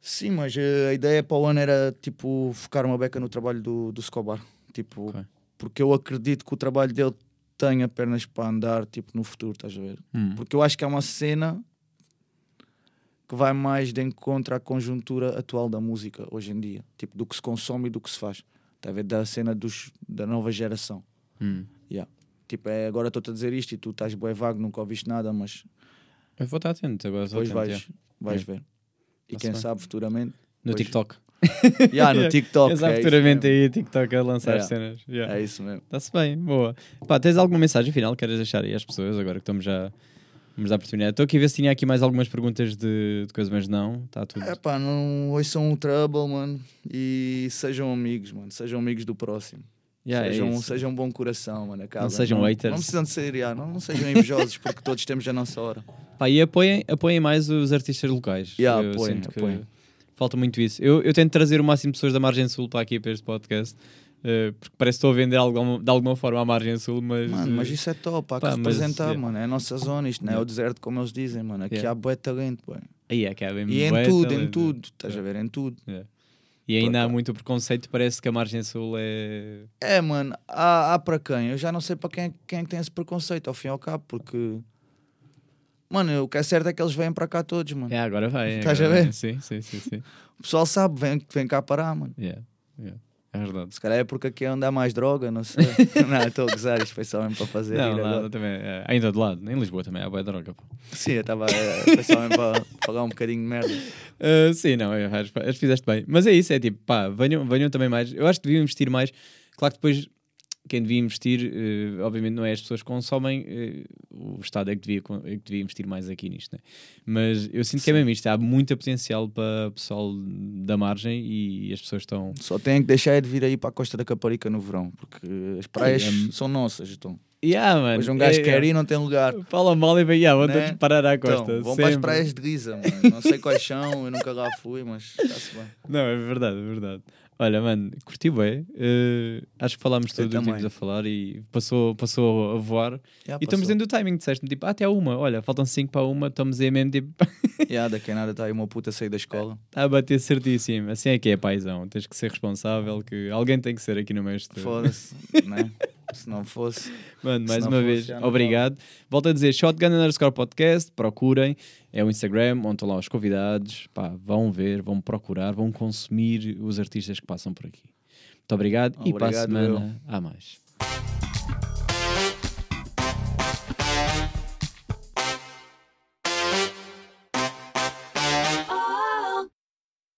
Sim, mas eh, a ideia para o ano era tipo focar uma beca no trabalho do, do Scobar, tipo, Ok. porque eu acredito que o trabalho dele tenha pernas para andar tipo no futuro, estás a ver? Hum. Porque eu acho que é uma cena que vai mais de encontro à conjuntura atual da música hoje em dia, tipo do que se consome e do que se faz, tá a ver? Da cena dos, da nova geração. Hum. Yeah. Tipo, é, agora estou-te a dizer isto e tu estás bué vago, nunca ouviste nada, mas Eu vou estar atento agora. depois atento, vais, yeah. vais Yeah. ver. E quem sabe futuramente. No. TikTok. Yeah, no TikTok. Exato, é, futuramente aí TikTok a lançar cenas. É isso mesmo. Está-se bem, boa. Pá, tens alguma mensagem final que queres deixar aí às pessoas agora que estamos já. Vamos dar oportunidade. Estou aqui a ver se tinha aqui mais algumas perguntas de, de coisa, mas não, está tudo. É pá, não ouçam o trouble, mano. E sejam amigos, mano. Sejam amigos do próximo. Yeah, é sejam, isso. sejam bom coração, mano. acaba. sejam haters. Não precisam de ser, yeah, não, não sejam invejosos, porque todos temos a nossa hora. Pá, e apoiem, apoiem mais os artistas locais. Yeah, Eu apoiem, apoiem. Falta muito isso. Eu, eu tento trazer o máximo de pessoas da Margem Sul para aqui para este podcast, eh, porque parece que estou a vender de alguma forma a Margem Sul, mas. Mano, mas eh, isso é top, há que pá, mas, representar, yeah. mano. É a nossa zona, isto não é Yeah. o deserto, como eles dizem, mano. Aqui Yeah. há bué talento, bué. Aí é que há bem E em bué tudo, em tudo. Estás a Yeah. ver, em tudo. Yeah. E ainda há muito preconceito, parece que a Margem Sul é. É, mano, há, há para quem? Eu já não sei para quem, quem é que tem esse preconceito, ao fim e ao cabo, porque. Mano, o que é certo é que eles vêm para cá todos, mano. É, agora vai. Estás a ver? Sim, sim, sim. sim. O pessoal sabe, vem, vem cá parar, mano. Yeah, yeah. É verdade. Se calhar é porque aqui anda mais droga, não sei. não, estou a gozar, isto foi só mesmo para fazer Não, nada, também. É, ainda de lado. Em Lisboa também há boa droga. pô. Sim, eu estava é, só mesmo para falar um bocadinho de merda. Uh, sim, não, eu acho, acho que fizeste bem. Mas é isso, é tipo, pá, venham, venham também mais. Eu acho que deviam investir mais. Claro que depois quem devia investir, eh, obviamente, não é as pessoas que consomem, eh, o Estado é que, devia, é que devia investir mais aqui nisto, né? Mas eu sinto que é mesmo isto, há muito potencial para o pessoal da margem e as pessoas estão. Só têm que deixar é de vir aí para a Costa da Caparica no verão, porque as praias Ai, é- são nossas. Então. Yeah, mano, Hoje um gajo é- quer ir e não tem lugar. Fala mal e vem, yeah, vão Né? parar à costa. Então, vão para as sempre. praias de Giza, mano. Não sei quais são, eu nunca lá fui, mas está-se bem. Não, é verdade, é verdade. Olha, mano, curti bem. Eh, acho que falámos tudo o que tínhamos a falar e passou, passou a voar. Já E estamos dentro do timing, disseste-me tipo, ah, até uma, olha, faltam 5 para uma, estamos aí mesmo, tipo, Já, daqui a nada está aí uma puta a sair da escola. está a bater certíssimo. Assim é que é, paizão. Tens que ser responsável, que alguém tem que ser aqui no mestre. Foda-se, né? Se não fosse. Mano, mais uma fosse, vez, obrigado. Volto a dizer, Shotgun underscore podcast, procurem. É o Instagram, onde estão lá os convidados. Pá, vão ver, vão procurar, vão consumir os artistas que passam por aqui. Muito obrigado, e para a Obrigado, semana há mais.